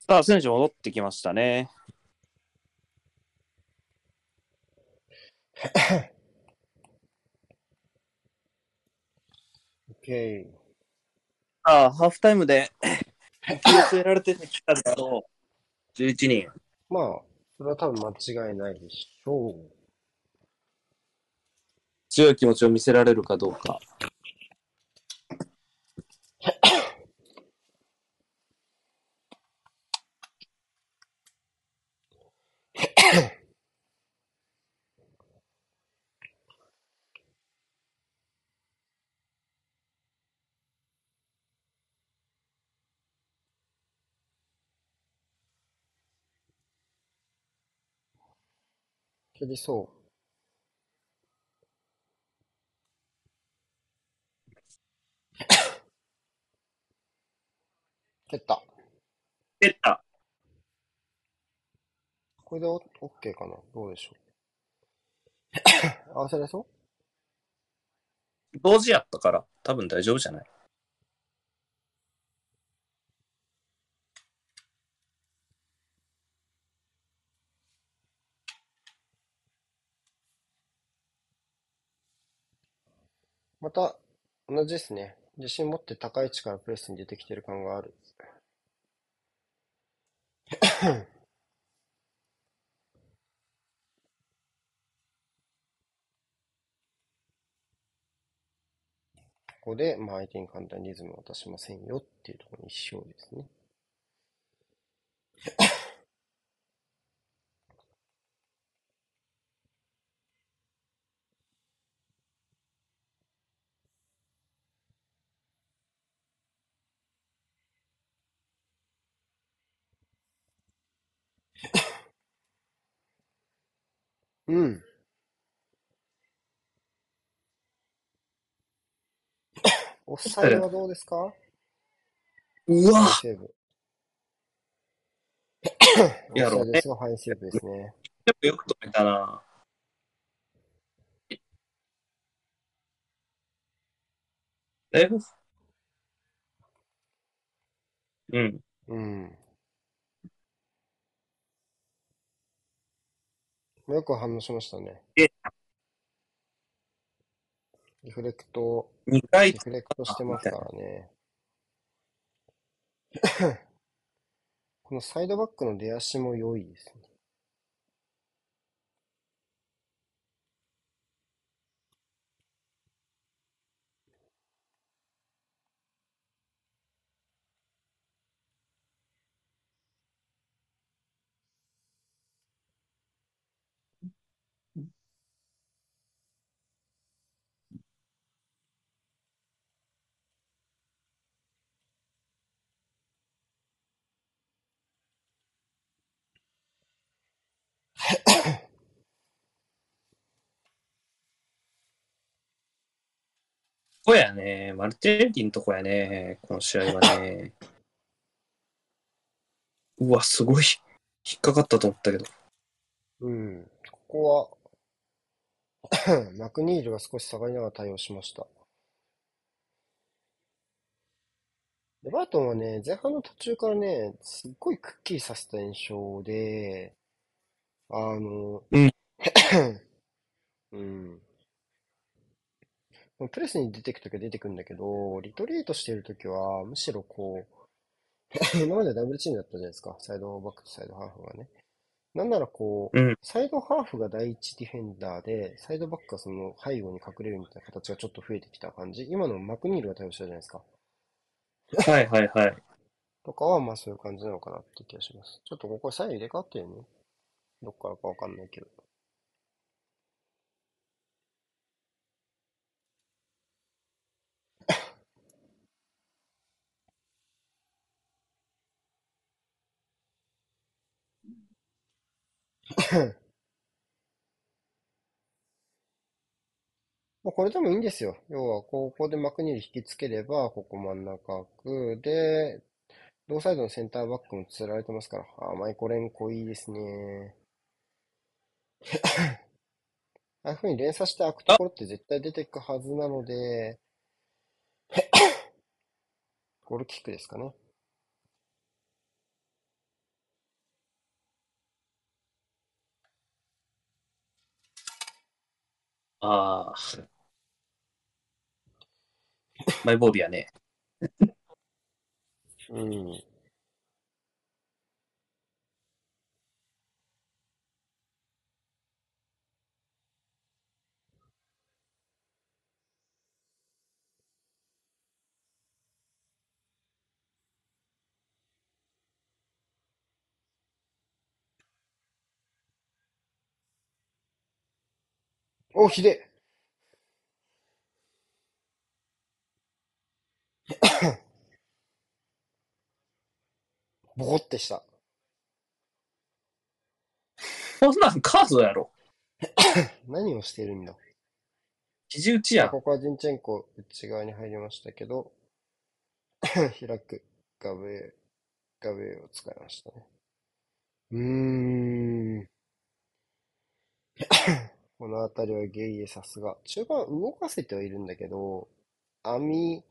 さあ、選手戻ってきましたね。OK。ああ、ハーフタイムで 気を据えられてきただろう。11人。まあ、それは多分間違いないでしょう。強い気持ちを見せられるかどうか。蹴りそう。蹴った。蹴った。これでオッケーかな？どうでしょう？合わせれそう？同時やったから、多分大丈夫じゃない？ままた、同じですね。自信持って高い位置からプレスに出てきてる感がある。ここで、まあ、相手に簡単にリズムを渡しませんよっていうところに一緒ですね。うん。オフサイドはどうですか？うわセーブ。やろうセーブですね。やっぱよく止めたな。だいぶ。うん。うん。よく反応しましたね。えリフレクト、2回リフレクトしてますからね。このサイドバックの出足も良いですね。ここやね。マルティネリのとこやね。この試合はね。うわ、すごい。引っかかったと思ったけど。うん。ここは、マクニールが少し下がりながら対応しました。で、バートンはね、前半の途中からね、すっごいくっきりさせた印象で、あの、うん うん。プレスに出てくときは出てくんだけど、リトリートしてるときは、むしろこう、今まではダブルチームだったじゃないですか。サイドバックとサイドハーフがね。なんならこう、うんサイドハーフが第一ディフェンダーで、サイドバックがその背後に隠れるみたいな形がちょっと増えてきた感じ。今のマクニールが対応したじゃないですか。はいはいはい。とかは、まあそういう感じなのかなって気がします。ちょっとここ左右入れ替わってるね。どっからかわかんないけど。まあこれでもいいんですよ。要は、ここでマクニール引きつければ、ここ真ん中空で、同サイドのセンターバックも釣られてますから。あー、マイコレンコいいですね。ああいう風に連鎖して開くところって絶対出てくはずなので、ゴールキックですかね。ああ。マイボービーやね。うん。お、ひで ボコってした。こんなんカードやろ。何をしてるんだ肘打ちやん。ここはジンチェンコ内側に入りましたけど、開くガブエ、ガブエを使いましたね。うーん。この辺りはゲイエさすが。中盤動かせてはいるんだけど、網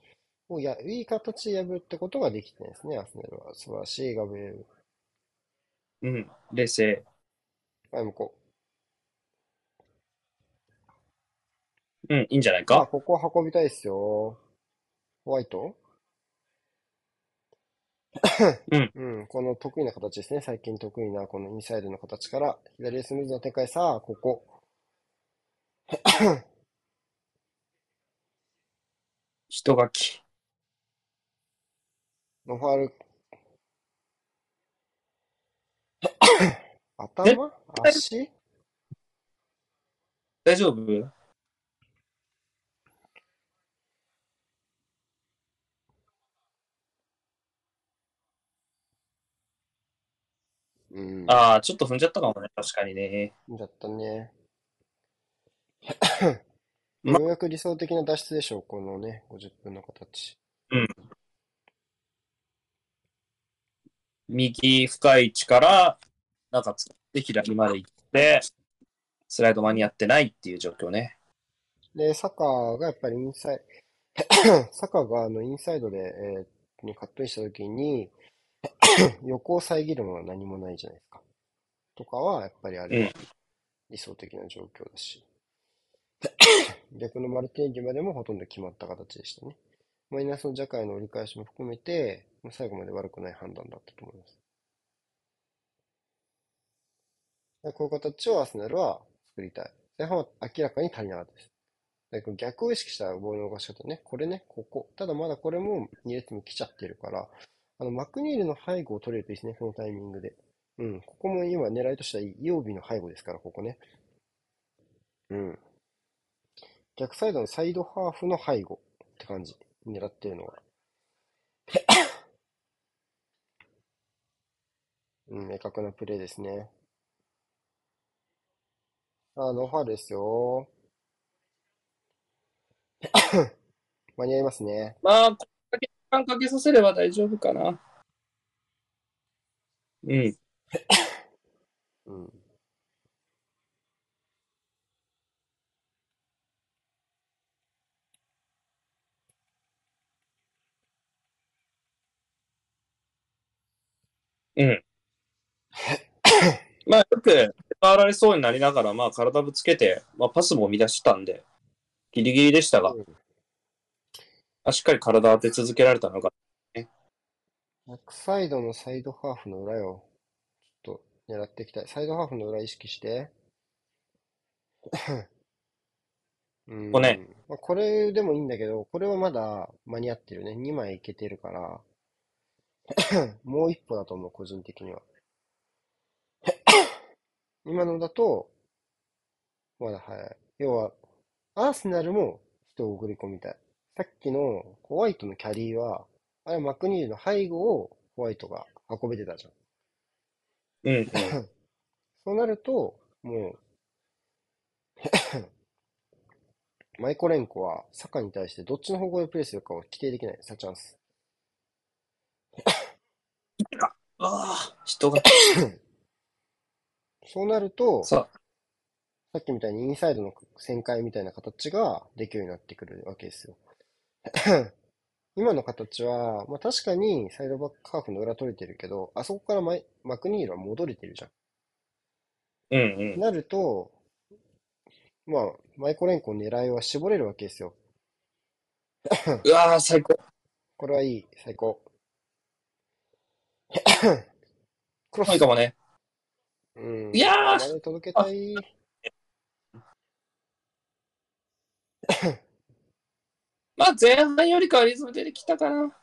をや、いい形で破ってことができてないですね、アスネルは。素晴らしいガブエル。うん。冷静。はい、向こうん、いいんじゃないか？ここ運びたいですよ。ホワイト？うん。うん、この得意な形ですね。最近得意なこのインサイドの形から、左へスムーズな展開。さあ、ここ。人書き。ノファール。頭？足？大丈夫？うん。ああ、ちょっと踏んじゃったかもね。確かにね。だったね。まようやく理想的な脱出でしょう、このね、50分の形。右深い位置から、中使って左まで行って、スライド間に合ってないっていう状況ね。で、サカーがやっぱりインサイ、サカーがあのインサイドで、えーにカットインしたときに、横を遮るものは何もないじゃないですか。とかは、やっぱりあれは理想的な状況だし。逆のマルティーニまでもほとんど決まった形でしたね。マイナスのジャカイの折り返しも含めて、最後まで悪くない判断だったと思います。こういう形をアスナルは作りたい。前半は明らかに足りなかったです。逆を意識したボールの動かし方ね。これね、ここ。ただまだこれも2列目来ちゃってるから、あの、マクニールの背後を取れるといいですね、このタイミングで。うん、ここも今狙いとしては曜日の背後ですから、ここね。うん。逆サイドのサイドハーフの背後って感じ。狙ってるのは。うん、明確なプレーですね。あ、ノーファールですよ。間に合いますね。まあ、これだけ時間かけさせれば大丈夫かな。うん。うん。うん。まあ、よく触られそうになりながら、まあ、体ぶつけて、まあ、パスも乱したんで、ギリギリでしたが、うんあしっかり体当て続けられたのが、逆サイドのサイドハーフの裏よ。ちょっと狙っていきたい。サイドハーフの裏意識して。うんここねまあ、これでもいいんだけど、これはまだ間に合ってるね。2枚いけてるから。もう一歩だと思う、個人的には。今のだと、まだ早い。要は、アーセナルも人を送り込みたい。さっきのホワイトのキャリーは、あれマクニールの背後をホワイトが運べてたじゃん。うん、そうなると、もう、マイコレンコはサカに対してどっちの方向でプレーするかを規定できない。さチャンス。ああ、人が、そうなると、ささっきみたいにインサイドの旋回みたいな形ができるようになってくるわけですよ。今の形は、まあ確かにサイドバックハーフの裏取れてるけど、あそこからマイマクニールは戻れてるじゃん。うんうん。なると、まあ、マイコレンコ狙いは絞れるわけですよ。うわー、最高。これはいい、最高。クロスいいかもね。うん。いやー届けたい。まあ、前半よりかはリズム出てきたかな。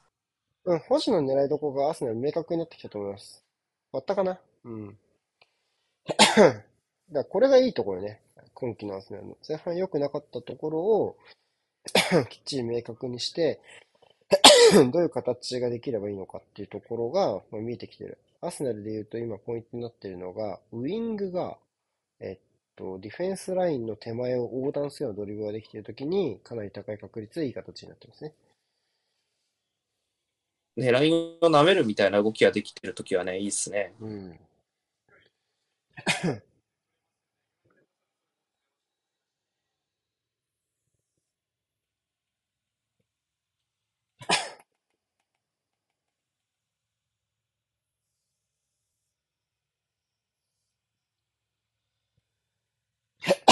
うん、星の狙いどころがアーセナル明確になってきたと思います。終わったかな？うん。だこれがいいところね。今季のアーセナルの。前半良くなかったところを きっちり明確にして、どういう形ができればいいのかっていうところが、まあ、見えてきてる。アーセナルで言うと今ポイントになっているのが、ウィングが、えっと、ディフェンスラインの手前を横断するようなドリブルができているときに、かなり高い確率でいい形になってますね。ね、ラインを舐めるみたいな動きができてるときはね、いいっすね。うん。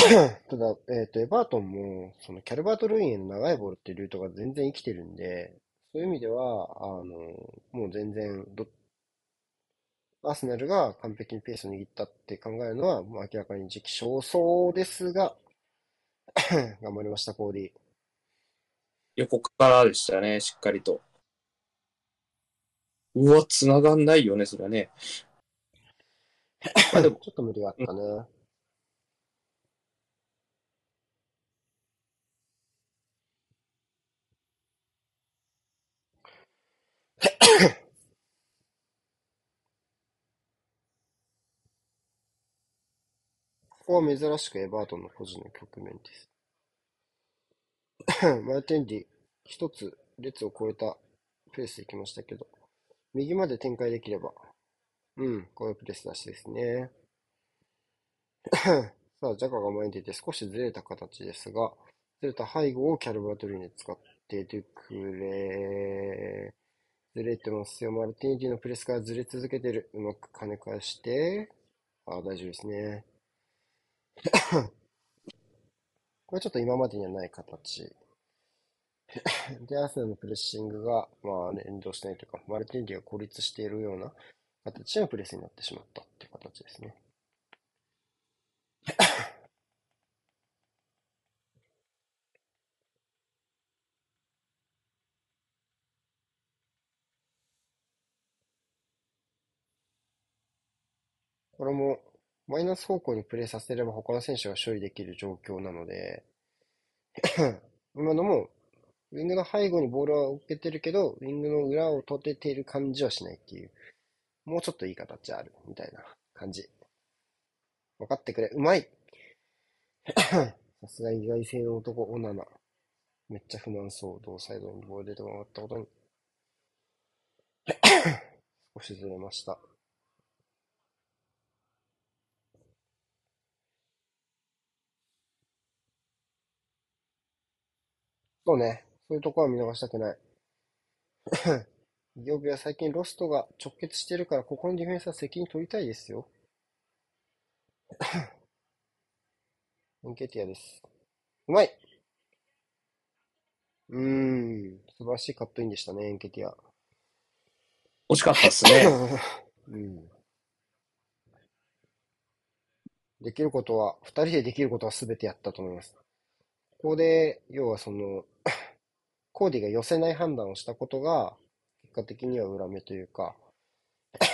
ただ、えっと、エバートンも、そのキャルバート・ルインへの長いボールっていうルートが全然生きてるんで、そういう意味では、あの、もう全然ど、アーセナルが完璧にペースを握ったって考えるのは、もう明らかに時期尚早ですが、頑張りました、コーディ。横からでしたね、しっかりと。うわ、繋がんないよね、それはね。まあでも、ちょっと無理があったね。ここは珍しくエバートンの個人の局面です。マルテンディ、一つ列を超えたペースで来ましたけど、右まで展開できれば、うん、こういうプレス出しですね。さあ、ジャカが前に出て少しずれた形ですが、ずれた背後をキャルバトリーに使ってデュクレずれてますよ。マルティニティのプレスからずれ続けてる。うまく跳ね返して、ああ、大丈夫ですね。これちょっと今までにはない形。で、アーセナルのプレッシングが、まあ、連動してないというか、マルティニティが孤立しているような形のプレスになってしまったっていう形ですね。これも、マイナス方向にプレーさせれば他の選手が処理できる状況なので、今のも、ウィングの背後にボールは受けてるけど、ウィングの裏を取ってている感じはしないっていう、もうちょっといい形ある、みたいな感じ。分かってくれ、うまいさすが意外性の男、オナナ。めっちゃ不満そう、同サイドにボール出てもらったことに。少しずれました。そうね。そういうとこは見逃したくない。曜日は最近ロストが直結してるから、ここのディフェンスは責任取りたいですよ。エンケティアです。うまいうーん。素晴らしいカットインでしたね、エンケティア。惜しかったっすね。うん。できることは、二人でできることは全てやったと思います。ここで、要はその、コーディが寄せない判断をしたことが、結果的には裏目というか、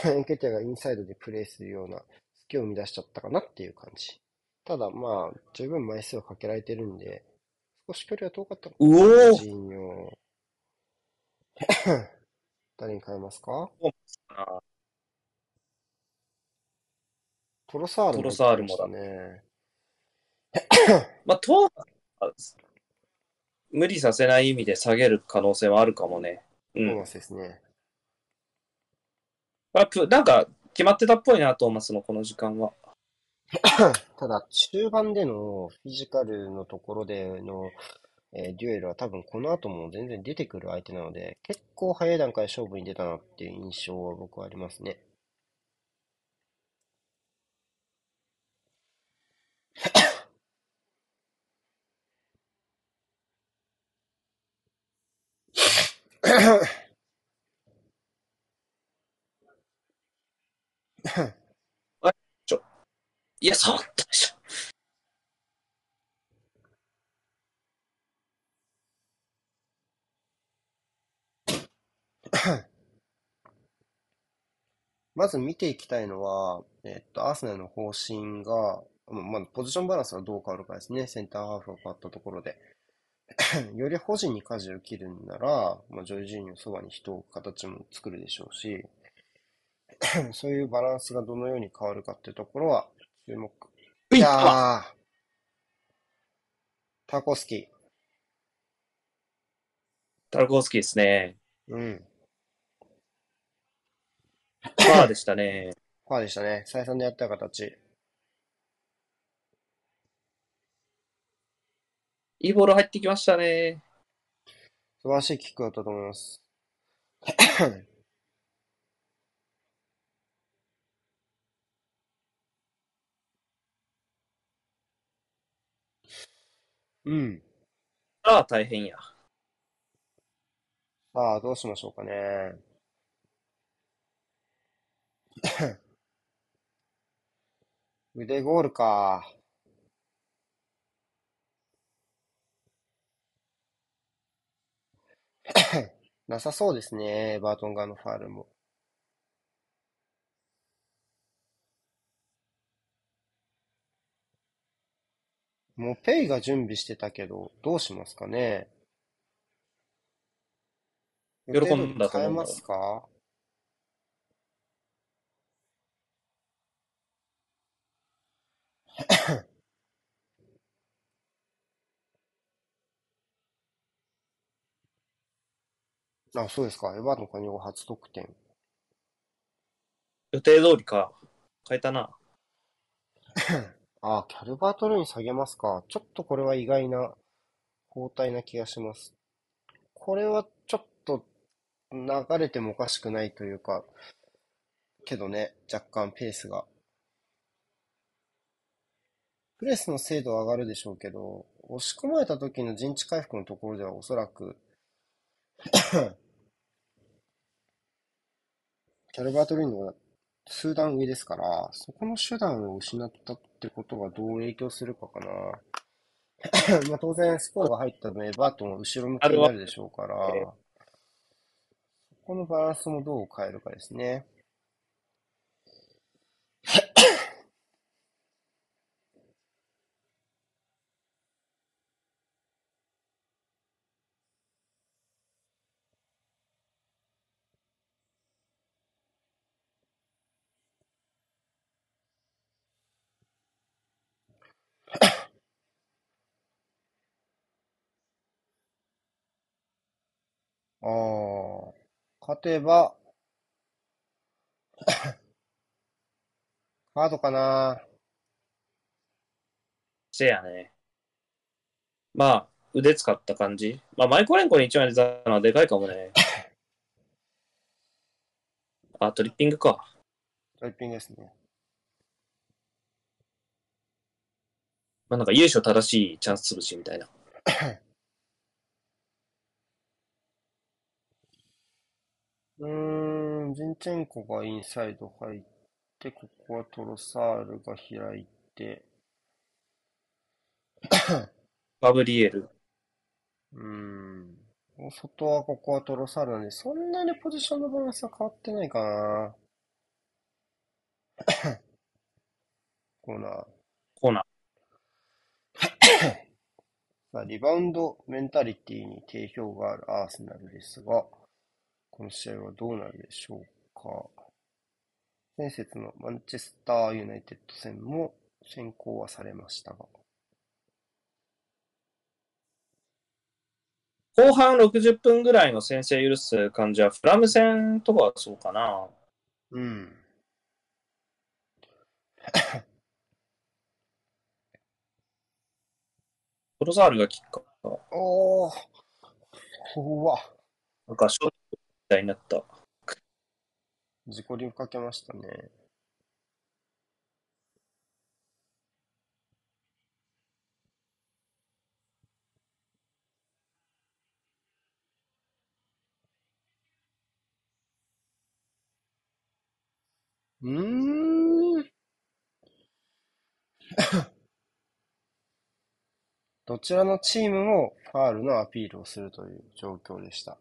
エンケティアがインサイドでプレイするような隙を生み出しちゃったかなっていう感じ。ただまあ、十分枚数をかけられてるんで、少し距離は遠かったのかうな。おジーニョ。誰に変えますか？トロサールトロサールもだ入ってましたね。まあ、と、無理させない意味で下げる可能性はあるかもね。うんトーマ。スですね。まあ、プなんか、決まってたっぽいな、トーマスのこの時間は。ただ、中盤でのフィジカルのところでの、えーデュエルは多分この後も全然出てくる相手なので、結構早い段階で勝負に出たなっていう印象は僕はありますね。あれちょ。いや、触ったでしょ。まず見ていきたいのは、えっと、アーセナルの方針が、まあ、ポジションバランスがどう変わるかですね。センターハーフが変わったところで。より保持に舵を切るんなら、まあ、ジョイジーニのそばに人を置く形も作るでしょうし、そういうバランスがどのように変わるかっていうところは注目。いやー、タコスキタルコフスキーですね。ー。うん。パーでしたね。ファーでしたね。再三でやった形。いいボール入ってきましたね。素晴らしいキックだったと思います。うん。ああ、大変や。さあ、どうしましょうかね。腕ゴールか。なさそうですね。バートン側のファールも。もうペイが準備してたけど、どうしますかね？喜んだと思う予定通り変えますか？あ、そうですか。エバートン加入後初得点。予定通りか。変えたな。あ、キャルバートルーに下げますか。ちょっとこれは意外な交代な気がします。これはちょっと流れてもおかしくないというか、けどね、若干ペースが。プレスの精度は上がるでしょうけど、押し込まれた時の陣地回復のところではおそらくキャルバートルーンの方が数段上ですから、そこの手段を失ったってことがどう影響するかかな。まあ当然、スコアが入った分、エバートンは後ろ向きになるでしょうから、そこのバランスもどう変えるかですね。ああ、勝てば、カードかな。せやね。まあ、腕使った感じ。まあ、マイコレンコに1枚出たのはでかいかもね。あ、トリッピングか。トリッピングですね。まあ、なんか優勝正しいチャンス潰しみたいな。うーん、ジンチェンコがインサイド入って、ここはトロサールが開いて、ガブリエル。うーん、外はここはトロサールなんで、そんなにポジションのバランスは変わってないかな。コーナー。コーナー。さ あ、リバウンドメンタリティに定評があるアーセナルですが、この試合はどうなるでしょうか。前節のマンチェスターユナイテッド戦も先行はされましたが。後半60分ぐらいの先制許す感じは、フラム戦とかはそうかな。うん。トロサールがキッカー。おー。うわ。なんか、ショートみたいになった。自己流かけましたね。うーん。どちらのチームもファールのアピールをするという状況でした。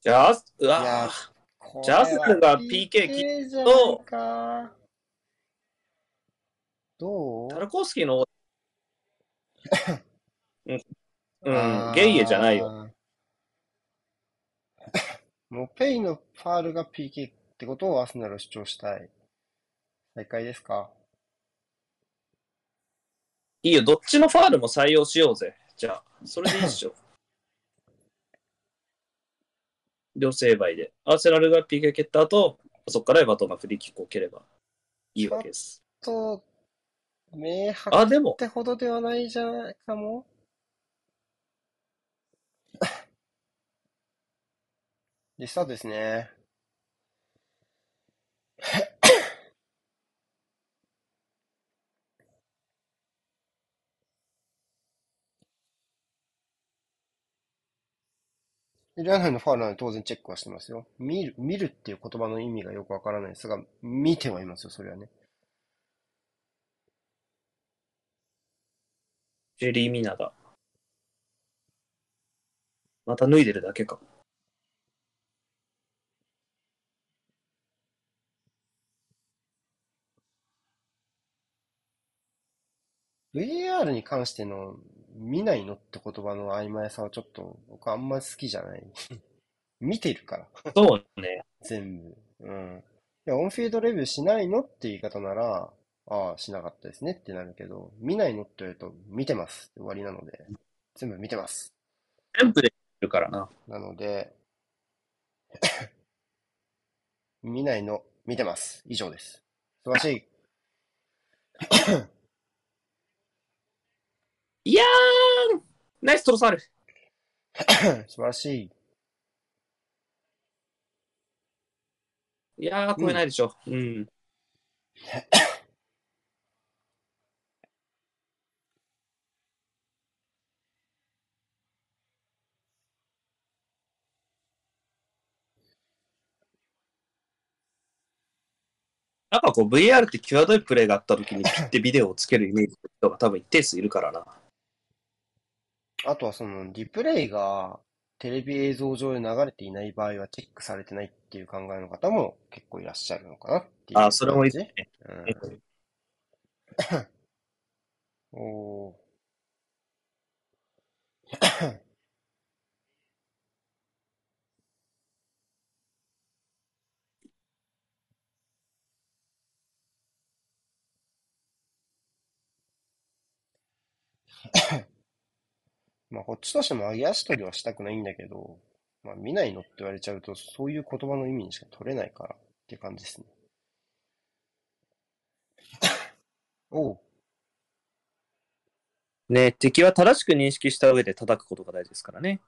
じゃあ、うわこジャズが PK 切か。どう？タルコフスキーの、うん、うんゲイエじゃないよ。もうペイのファールが PK ってことをアスナルは主張したい。再開ですか？いいよ、どっちのファールも採用しようぜ。じゃあ、それでいいっしょ。両成敗で。アーセナルが PK 蹴った後、そこからエバトンがフリーキックを蹴ればいいわけです。と、明白あ、でもっ、てほどではないじゃないかも。で、スタートですね。エリア内のファウルなので当然チェックはしてますよ。見る、見るっていう言葉の意味がよくわからないですが、見てはいますよ、それはね。ジェリー・ミナだ。また脱いでるだけか。VAR に関しての見ないのって言葉の曖昧さはちょっと僕あんまり好きじゃない。見てるから、そうね。全部。うん。いや、オンフィールドレビューしないのって言い方なら、ああ、しなかったですねってなるけど、見ないのって言われると、見てますって終わりなので、全部見てます。全部できるからな。なので、見ないの、見てます。以上です。素晴らしい。いやーナイストロサール 素晴らしい。いやー、超えないでしょ。うん。なんかこう VR って際どいプレーがあった時にピッてビデオをつけるイメージの人が多分一定数いるからな。あとはそのリプレイがテレビ映像上で流れていない場合はチェックされてないっていう考えの方も結構いらっしゃるのかなっていうあ、それもいい感ねじ。うん。おーまあ、こっちとしても揚げ足取りはしたくないんだけど、まあ、見ないのって言われちゃうと、そういう言葉の意味にしか取れないからって感じですね。おう。ね敵は正しく認識した上で叩くことが大事ですからね。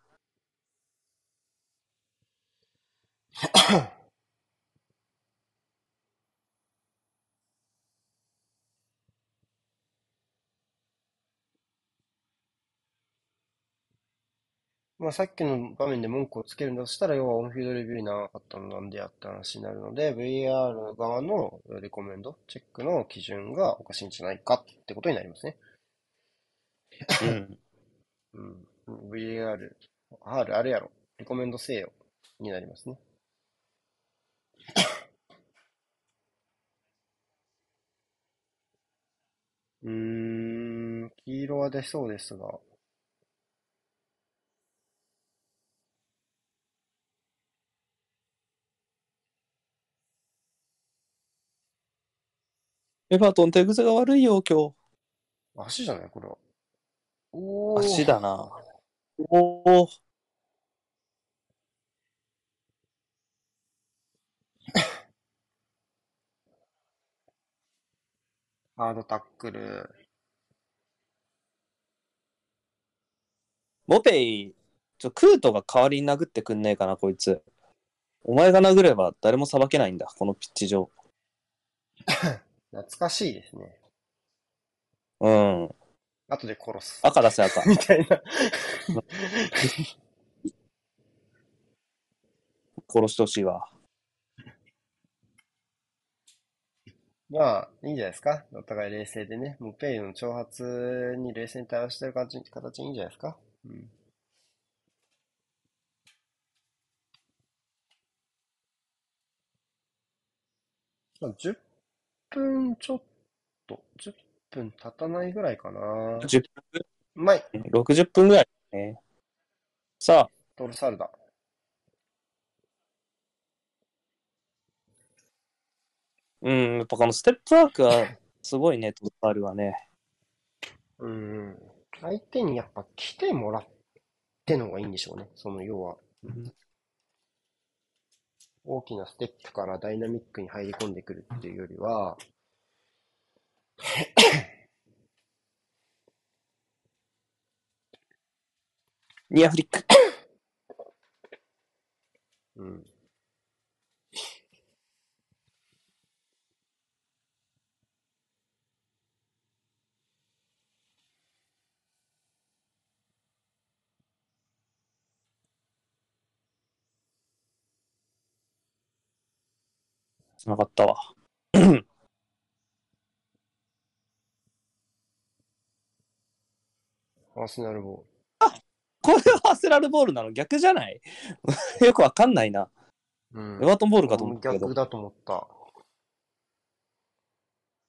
まあ、さっきの場面で文句をつけるんだとしたら、要はオンフィールドレビューに長かったのなんでやって話になるので、VAR 側のレコメンド、チェックの基準がおかしいんじゃないかってことになりますね。うん。うん。VAR、R あるやろ。レコメンドせよ。になりますね。うーん、黄色は出そうですが。エバートン手癖が悪いよ、今足じゃない？これは。おー。日。足だな。おお。ハードタックル。モペイ、ちょ、クートが代わりに殴ってくんねえかな、こいつ。お前が殴れば誰も裁けないんだ、このピッチ上。懐かしいですね。うん。後で殺す。赤出せ赤。みたいな。殺してほしいわ。まあ、いいんじゃないですか。お互い冷静でね。もうペイの挑発に冷静に対応してる感じ、形いいんじゃないですか。うん。まあ、10分ちょっと、10分経たないぐらいかな。10うまい。分、60分ぐらいね。さあ、トルサルダ。うん、やっぱこのステップワークはすごいね、トルサルはね。うん。相手にやっぱ来てもらっての方がいいんでしょうね。その要は、大きなステップからダイナミックに入り込んでくるっていうよりは、ニアフリック。うん。つながったわ。アーセナルボこれはアーセナルボールなの？逆じゃない？よくわかんないな。ール。うんエバートンボールかと思ったけど、逆だと思った。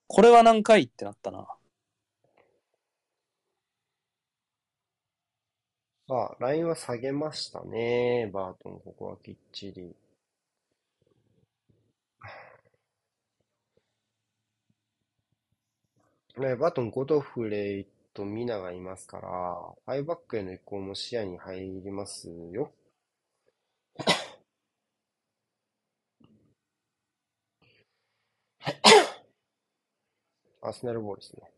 これは何回ってなったな。さあ、ラインは下げましたね。バートン、ここはきっちり。ね、バトン、ゴドフレイとミナがいますから、ファイバックへの移行も視野に入りますよ。アーセナルボールですね。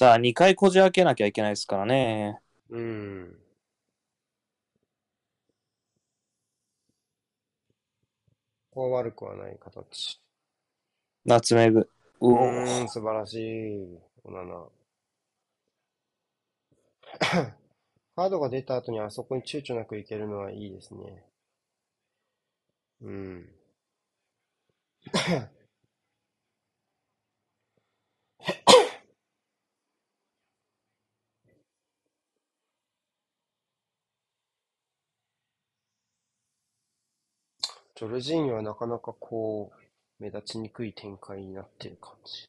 さあ、2回こじ開けなきゃいけないですからね。うん。ここは悪くはない形。ナツメグ。ううおーん、素晴らしい。オナナ。カードが出た後にあそこに躊躇なくいけるのはいいですね。うん。ジョルジーニはなかなかこう、目立ちにくい展開になってる感じ。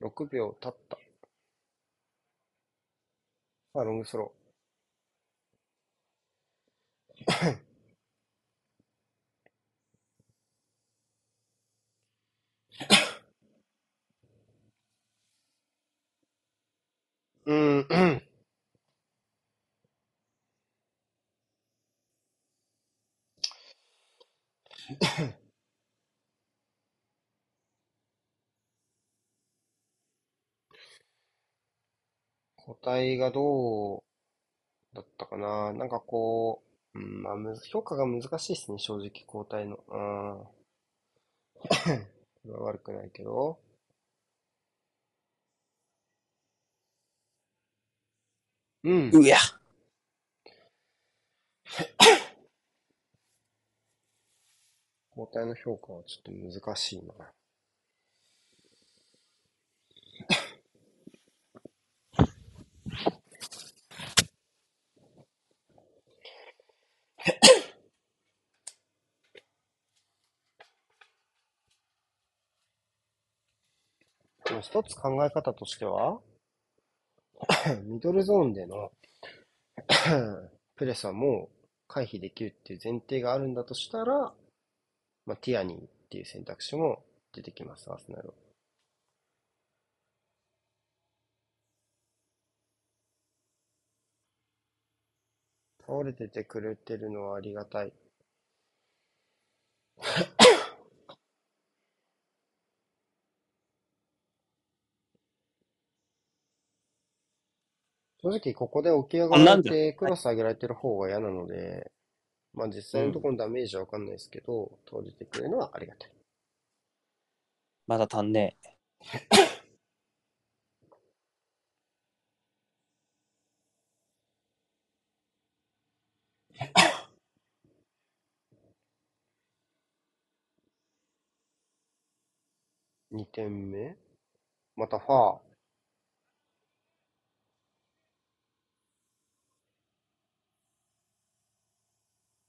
6秒経った。さあ、ロングスロー。うん、うん。個体がどうだったかな？なんかこう、うん、まあ、むず評価が難しいですね、正直、交代の。うん。悪くないけど。うん。うや。交代の評価はちょっと難しいな。一つ考え方としては、ミドルゾーンでのプレスはもう回避できるっていう前提があるんだとしたら、まあ、ティアニーっていう選択肢も出てきます、アーセナル。倒れててくれてるのはありがたい。正直ここで起き上がらなんでれてクロス上げられてる方が嫌なので、まあ実際のところのダメージはわかんないですけど、投じてくれるのはありがたい。まだ足んね2点目？またファー。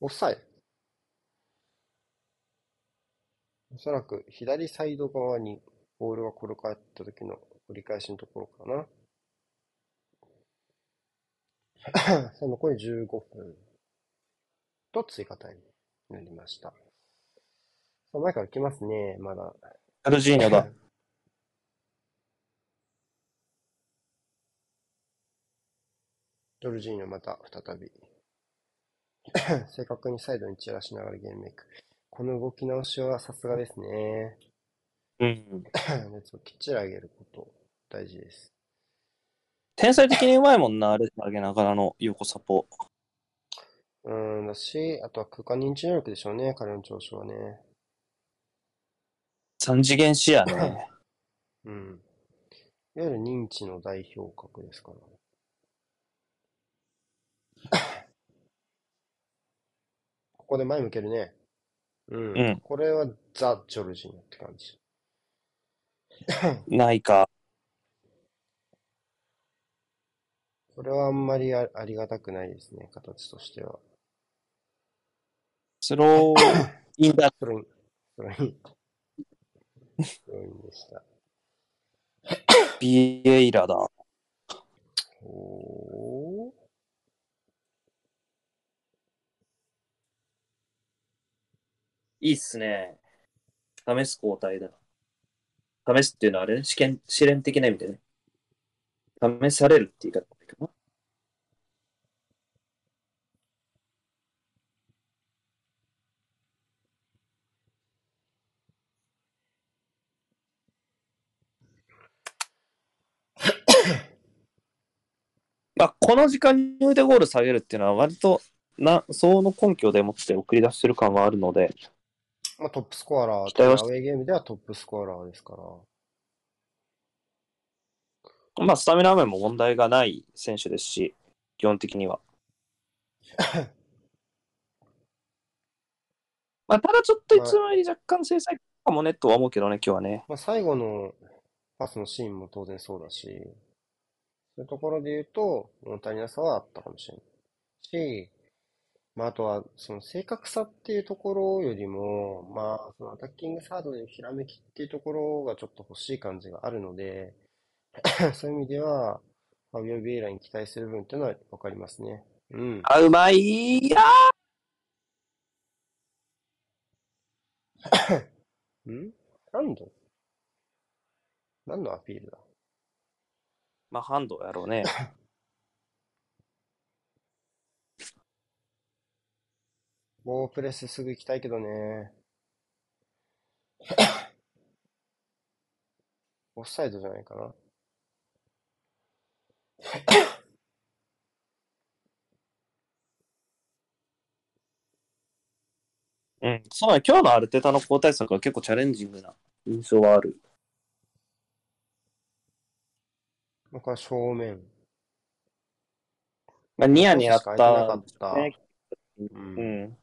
オフサイド。おそらく左サイド側にボールが転がった時の折り返しのところかな。さあ残り15分と追加タイムになりました。さあ前から来ますね、まだ。え。アルジーニョだ。ジョルジーニョまた再び。正確にサイドに散らしながらゲームメイク。この動き直しはさすがですね。うん。熱をきっちり上げること、大事です。天才的にうまいもんな、あれ上げながらの横サポ。うーん、だし、あとは空間認知能力でしょうね、彼の調子はね。三次元視野ね。うん。いわゆる認知の代表格ですから。ここで前向けるね。うん。うんこれはザ・ジョルジーニョって感じ。ないか。これはあんまりあありがたくないですね、形としては。スロー インだ。スロイン。スロイン。スロインでした。ビエイラだ。おー。いいっすね。試す交代だ。試すっていうのはあれね、試験、試練的な意味でね。試されるって言い方がいいかな。まあ、この時間に腕ゴール下げるっていうのは割とな、その根拠でもって送り出してる感はあるので、まあ、トップスコアラー、期待はしアウェーゲームではトップスコアラーですから。まあ、スタミナ面も問題がない選手ですし、基本的には。まあ、ただちょっといつもより若干制裁かもねとは思うけどね、今日はね。まあ、最後のパスのシーンも当然そうだし、そういうところで言うと、物足りなさはあったかもしれない。し、まあ、あとは、その正確さっていうところよりも、まあ、そのアタッキングサードでのひらめきっていうところがちょっと欲しい感じがあるので、そういう意味では、ファビオ・ビエイラに期待する部分っていうのはわかりますね。うん。あ、うまいや ん？ハンド何のアピールだ？まあ、ハンドやろうね。もうプレスすぐ行きたいけどね。オフサイドじゃないかな。うん。そうだね、今日のアルテタの交代策は結構チャレンジングな印象はある。なんか正面。まあ、ニヤニヤった。った。ねう。うん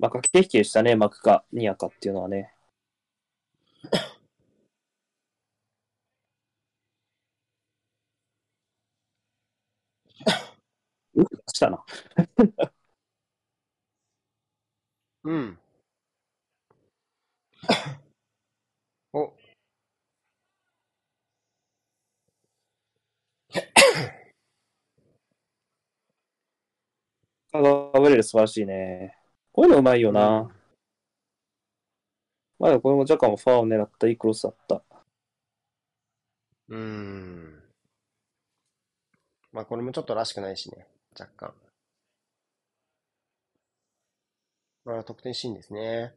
まあ、駆け引きでしたね、マクかニヤかっていうのはね。うしたな。うん。お、ガブレル素晴らしいね。こういうのうまいよな。うんまあこれもジャカもファーを狙ったいいクロスだった。うーん。まあこれもちょっとらしくないしね。若干。これは得点シーンですね。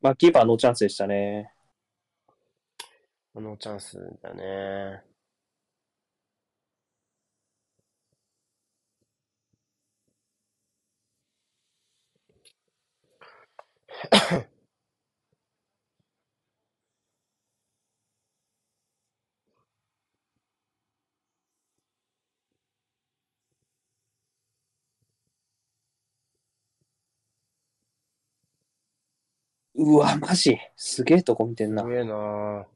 まあ、キーパーのチャンスでしたね。あのチャンスだね。うわ、マジ？すげえとこ見てんなす。げえなぁ。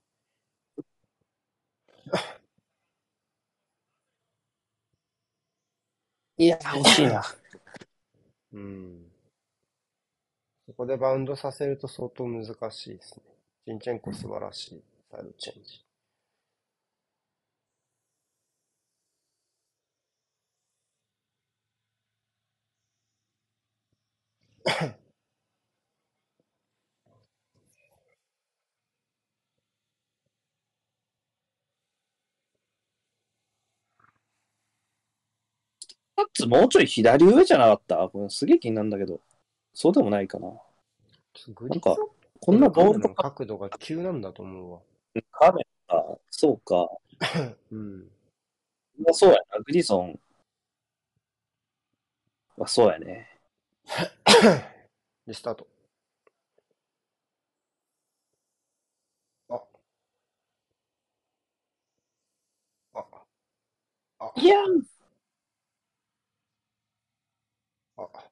いや、惜しいな。うん。そこでバウンドさせると相当難しいですね。ジンチェンコ素晴らしい。サイドチェンジ。タッツもうちょい左上じゃなかった？これすげえ気になるんだけど。そうでもないかな。なんかこんなボールとのか角度が急なんだと思うわ。カメラ、そうか。うん。まあそうやな。グリソン。あ、そうやね。で、スタート。あ。あ。あ。いやあ。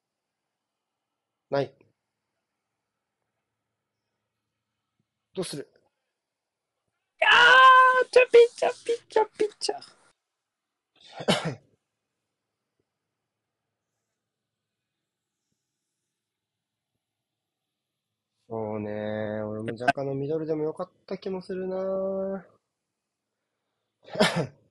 ない。どうする？あーちゃぴちゃぴちゃぴちゃ。そうね。俺も若干のミドルでもよかった気もするな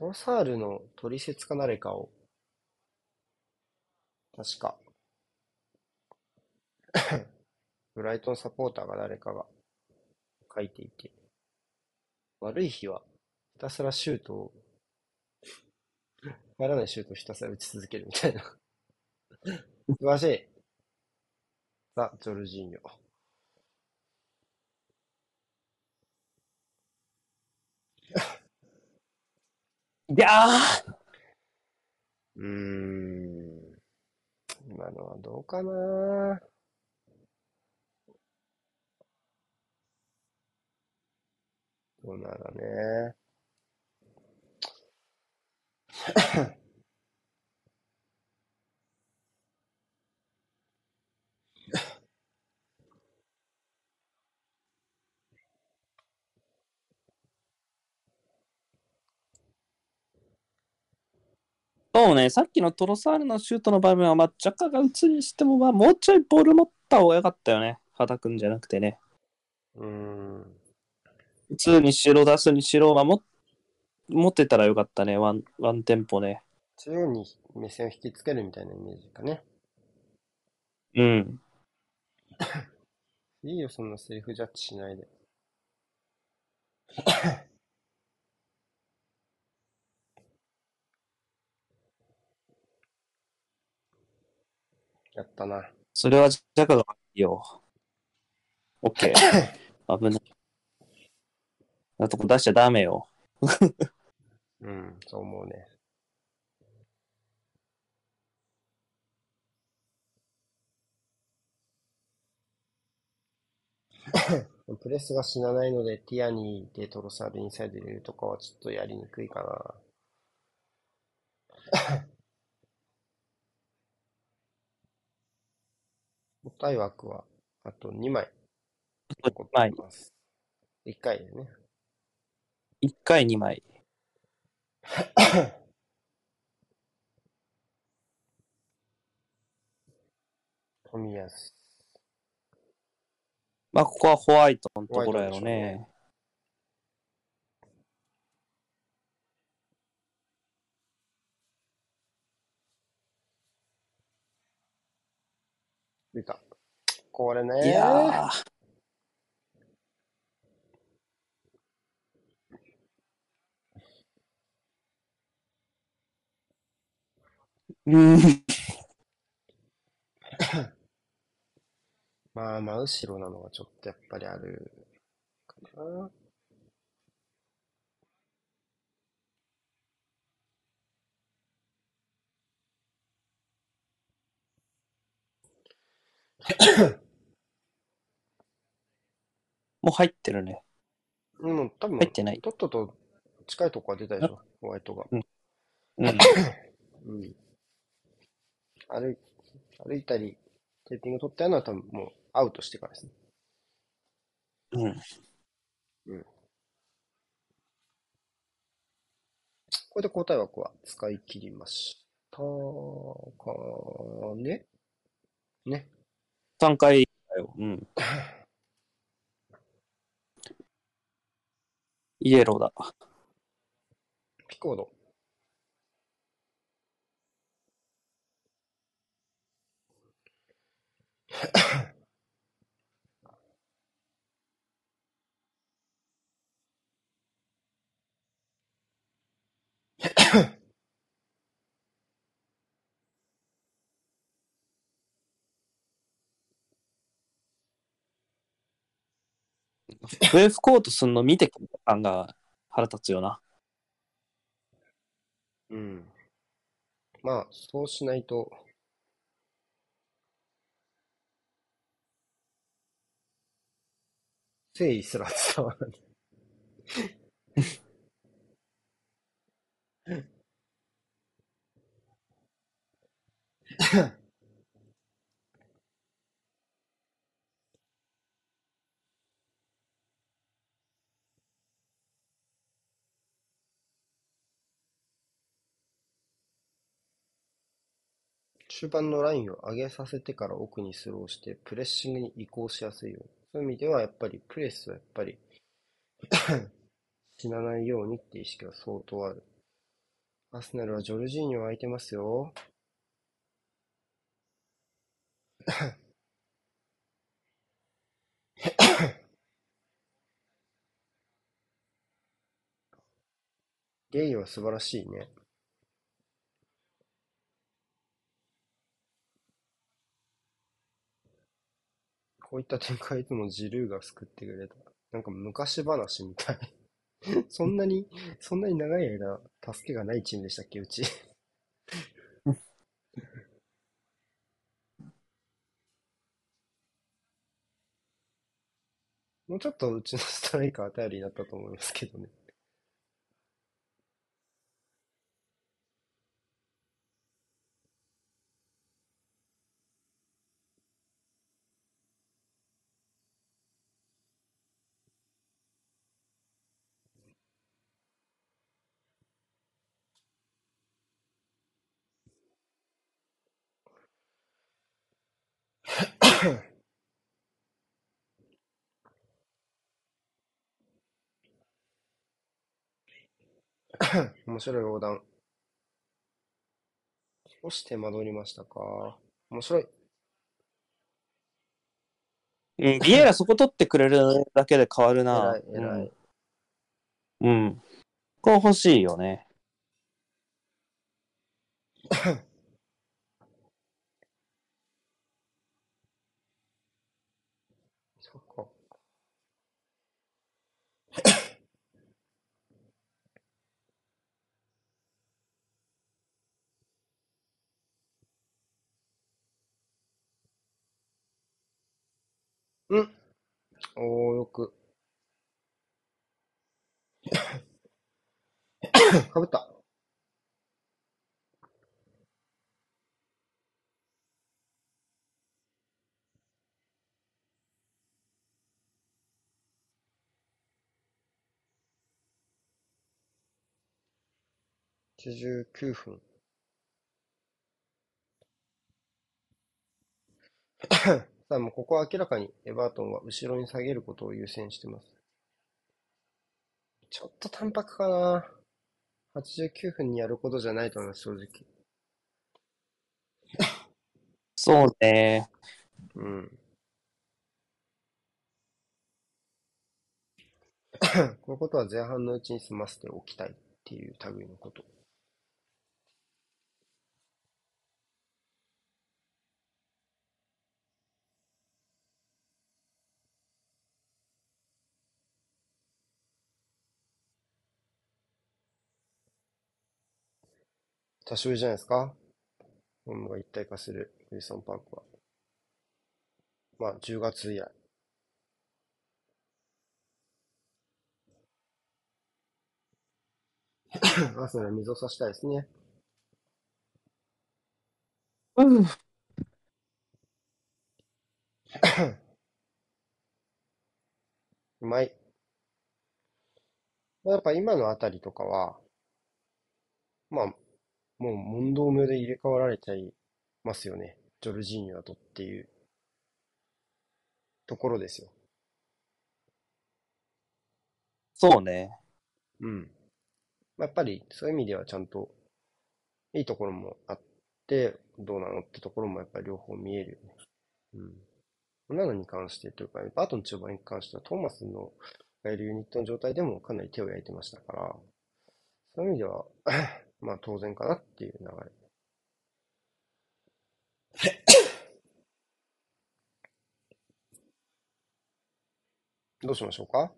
トロサールの取説か誰かを、確か、ブライトンサポーターが誰かが書いていて、悪い日はひたすらシュートを、入らないシュートをひたすら打ち続けるみたいな。素晴らしい。さあ、ジョルジーニョ。いやーうーん。今のはどうかなどうならね。そうね、さっきのトロサールのシュートの場面は、まあ、ジャカが打つにしても、まあ、もうちょいボール持った方がよかったよね。肌くんじゃなくてね。うーん。打つにしろ、出すにしろ、まあ、も持ってたらよかったね。ワン、ワンテンポね。中央に目線を引きつけるみたいなイメージかね。うん。いいよ、そんなセルフジャッジしないで。やったな。それはジャカがいいよ。オッケー。危ない。なとこ出しちゃダメよ。うん、そう思うね。プレスが死なないので、ティアニーでトロサールインサイド入れるとかはちょっとやりにくいかな。もったい枠は、あと2枚残っています。1回でね。1回2枚。富安。まあ、ここはホワイトのところやろうね出た。これね。いやーうん。まあ、真後ろなのはちょっとやっぱりあるかな。もう入ってるね。もう多分入ってない。とっとと近いとこは出たでしょ、ホワイトが。うん。うん。歩い、歩いたり、テーピング取ったのは多分もうアウトしてからですね。うん。これで交代枠は使い切りましたかね。ね。3回だよ。うん。イエローだ。ピコード。ウェーフコートすんの見てくる感が腹立つよな。うん。まあ、そうしないと、誠意すら伝わらない。中盤のラインを上げさせてから奥にスローして、プレッシングに移行しやすいように。そういう意味では、やっぱりプレスはやっぱり 死なないようにって意識は相当ある。アスナルはジョルジーニョ空いてますよ。ゲイは素晴らしいね。こういった展開いつもジルーが救ってくれた。なんか昔話みたい。そんなに、そんなに長い間、助けがないチームでしたっけ、うち。もうちょっとうちのストライカー頼りになったと思いますけどね。面白い横断。少し手間取りましたか。面白い。うん、ビエラそこ取ってくれるだけで変わるな。偉い、偉い。うん。うん。これ欲しいよね。そっか。うん。おー、よく。かぶった。89分。さあ、もうここは明らかにエバートンは後ろに下げることを優先してます。ちょっと淡白かな。89分にやることじゃないと思います、正直。そうね。うん。こういうことは前半のうちに済ませておきたいっていう類のこと。久しぶりじゃないですか？ホームが一体化するウィルソンパークは。まあ、10月以来。アーセナル水を差したいですね。うん。うまい。まあやっぱ今のあたりとかは、まあ、もう問答無用で入れ替わられちゃいますよね。ジョルジーニョだとっていうところですよ。そうね。うん。まあやっぱりそういう意味ではちゃんといいところもあって、どうなのってところもやっぱり両方見えるよね。うん。なのに関してというか、バートン中盤に関してはトーマスのがいるユニットの状態でもかなり手を焼いてましたから、そういう意味では、まあ当然かなっていう流れ。どうしましょうか？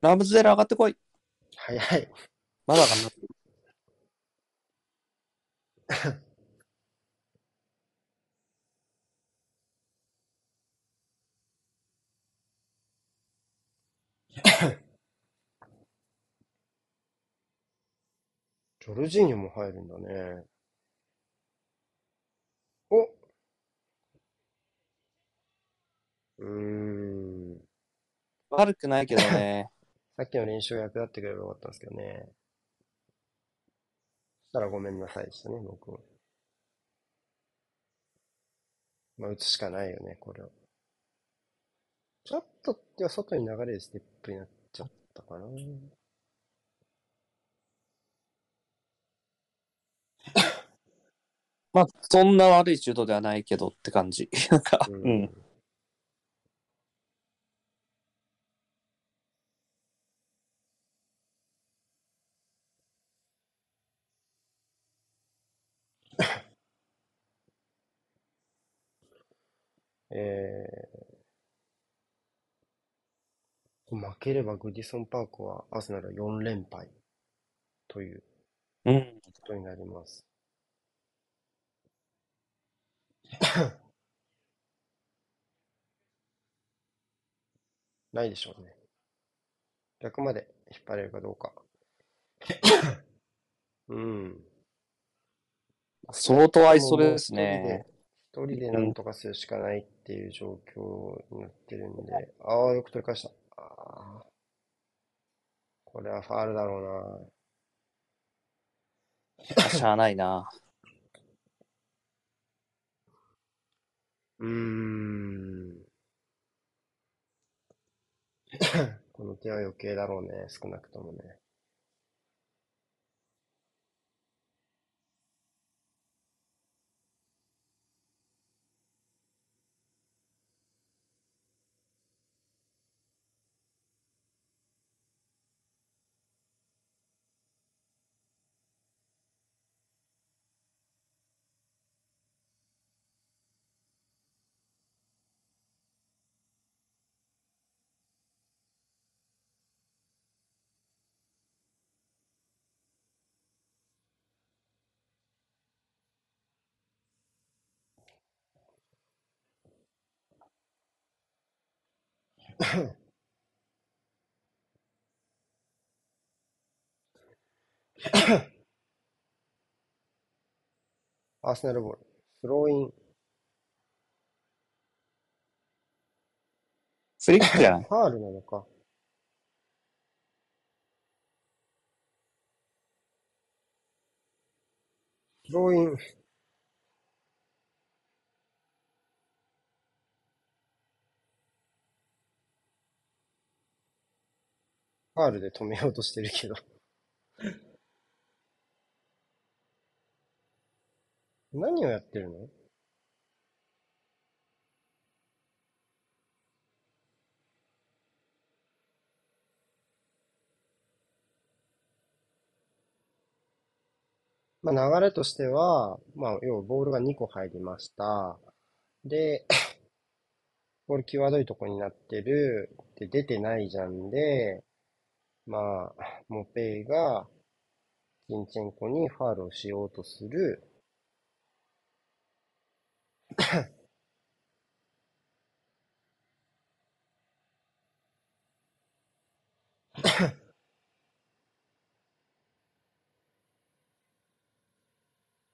ラムズデル上がってこい。早い。まだかな。ジョルジーニョも入るんだね。おうーん。悪くないけどね。さっきの練習が役立ってくればよかったんですけどね。そしたらごめんなさいでしたね、僕も。まあ、打つしかないよね、これは。ちょっと、では外に流れるステップになっちゃったかな。まあ、そんな悪いシュートではないけどって感じ。なんか、ううんえー、負ければグディソンパークはアーセナルは4連敗といううん。ことになります。ないでしょうね。逆まで引っ張れるかどうか。うん。相当愛想ですね。一人でなんとかするしかないっていう状況になってるんで、ああ、よく取り返した。ああ。これはファールだろしゃあないな。うな。うーん。この手は余計だろうね、少なくともね。アーセナルボール。スローイン。フリックじゃない ファールなのか。スローイン。ファールで止めようとしてるけど。何をやってるの？まあ、流れとしては、まあ、要はボールが2個入りました。で、ボール際どいとこになってる。で、出てないじゃんで、まあ、モペイが、ジンチェンコにファールをしようとする。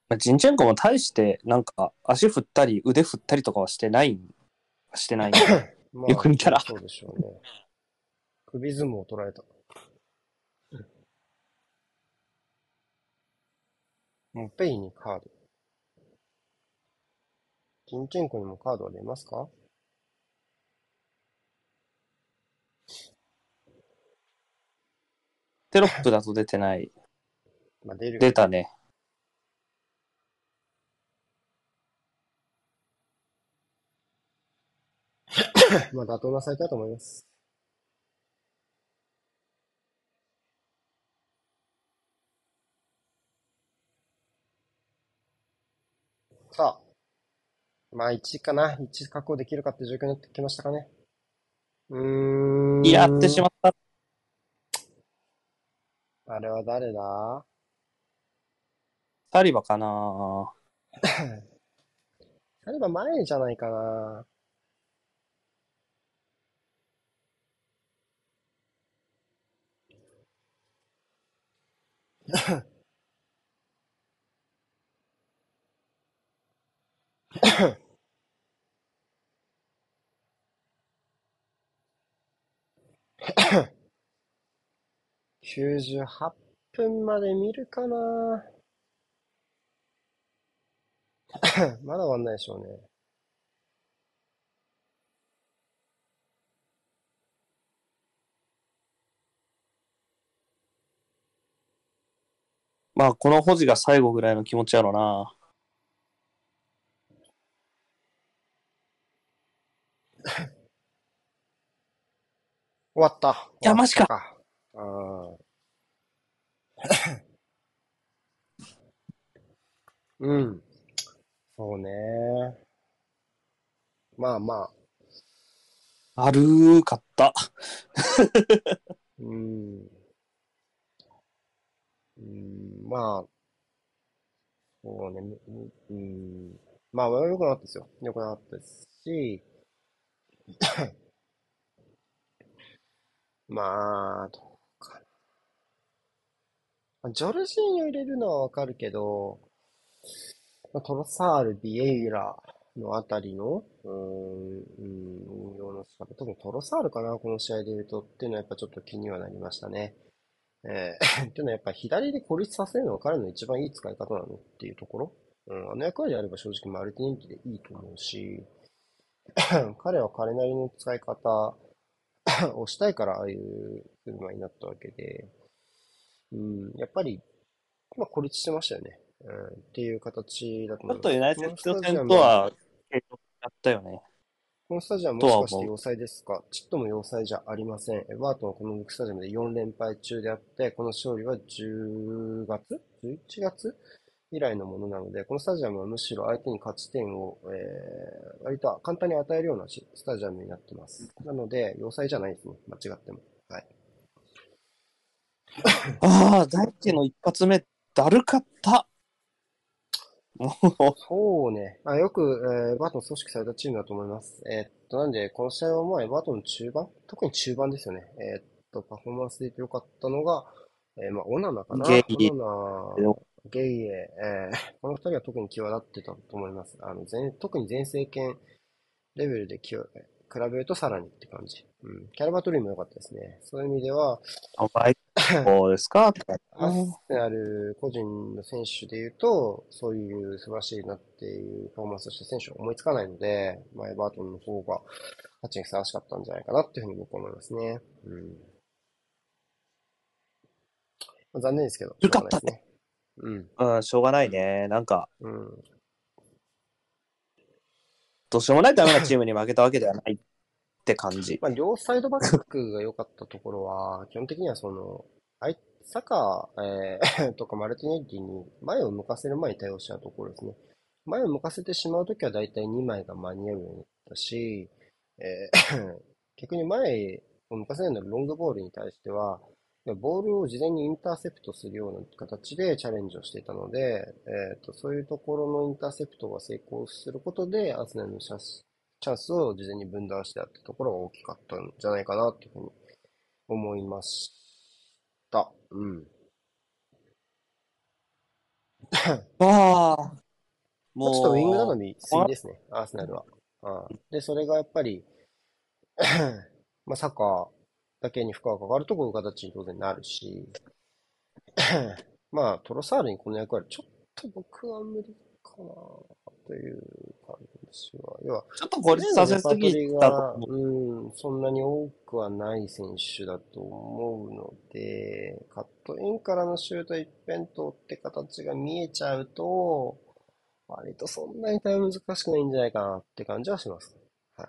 まあジンチェンコも大して、なんか、足振ったり、腕振ったりとかはしてない、してない。まあ、よく見たらそうでしょうね。首相撲を取られた。モペイにカード。ジンチェンコにもカードは出ますか？テロップだと出てない。まあ、出る。出たね。まあ、妥当なサイトだと思います。さあ。まあ、1かな。1確保できるかって状況になってきましたかね。うーん。やってしまった。あれは誰だ？サリバかなあれば前じゃないかな。98分まで見るかな。まだ終わんないでしょうね。まあ、この保持が最後ぐらいの気持ちやろな。終わった。いやマジか。うん。うん。そうね。まあまあ。あるーかった。うん。うん、まあ、そうね、むうん。まあ、良くなかったですよ。良くなかったですし、まあ、どうかな。ジョルジーニョ入れるのはわかるけど、トロサール、ビエイラのあたりの、うーん、運用の仕方、特にトロサールかな、この試合で言うとっていうのはやっぱちょっと気にはなりましたね。えー、っていうのはやっぱ左で孤立させるのが彼の一番いい使い方なのっていうところ。うん、あの役割であれば正直マルティネンティでいいと思うし、彼は彼なりの使い方 をしたいからああいう車になったわけで、うん、やっぱり、まあ孤立してましたよね。うん、っていう形だとちょっ思います。とユナイテッド戦スタジアムとは、継続やったよね。このスタジアムもしかして要塞ですか？ちっとも要塞じゃありません。エバートンはこのスタジアムで4連敗中であって、この勝利は10月 ?11 月？以来のものなので、このスタジアムはむしろ相手に勝ち点を、えー、割と簡単に与えるようなしスタジアムになってます。なので、要塞じゃないですね。間違っても。はい。ああ、大輝の一発目、だるかった。そうね。あ、よく、えーエバートン組織されたチームだと思います。えーっと、なんで、この試合はもうエバートンの中盤？特に中盤ですよね。えーっと、パフォーマンスで良かったのが、えーまあ、オナナかな。オナナ、ゲイエ、えーこの二人は特に際立ってたと思います。あの、前、特に前政権レベルで際、比べるとさらにって感じ。うん。キャラバトリーも良かったですね。そういう意味では、あバイそうですか？アスセナル個人の選手で言うと、そういう素晴らしいなっていうパフォーマンスをした選手は思いつかないので、まあ、エバートンの方が勝ちにふさわしかったんじゃないかなっていうふうに僕は思いますね。うん。まあ、残念ですけど、よかですね。うん。うん、しょうがないね。なんか、うん。どうしようもないダメなチームに負けたわけではないって感じ。まあ、両サイドバックが良かったところは、基本的にはその、サカー、えー とかマルティネッリに前を向かせる前に対応したところですね。前を向かせてしまうときは大体2枚が間に合うようになったし、えー 逆に前を向かせるようなロングボールに対しては、ボールを事前にインターセプトするような形でチャレンジをしていたので、えーと、そういうところのインターセプトが成功することで、アスナルのチャンスチャンスを事前に分断してあったところが大きかったんじゃないかなというふうに思いました。うん。ああ。もう。ちょっとウィングなのにすぎですね、アーセナルは。あで、それがやっぱり まあ、サッカーだけに負荷がかかるとこういう形に当然なるし、まあ、トロサールにこの役割、ちょっと僕は無理かなという感じですよ。要は、ちょっと孤立させすぎたとうん、そんなに多くはない選手だと思うので、カットインからのシュート一辺倒って形が見えちゃうと、割とそんなに大難しくないんじゃないかなって感じはします。はい。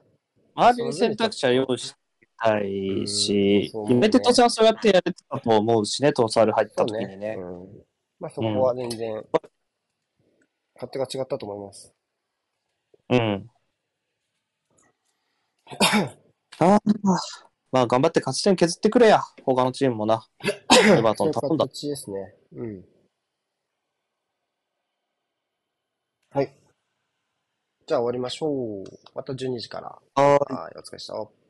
周りに選択肢は用意したいし、ユメテトさんそうやってやれてたと思うしね、トーサル入った時にね。うん、まあそこは全然、勝手が違ったと思います。うん。ああ、まあ頑張って勝ち点削ってくれや、他のチームもな。エバートン頼んだ。ですね。うん。はい。じゃあ終わりましょう。また12時から。はい。お疲れ様でした。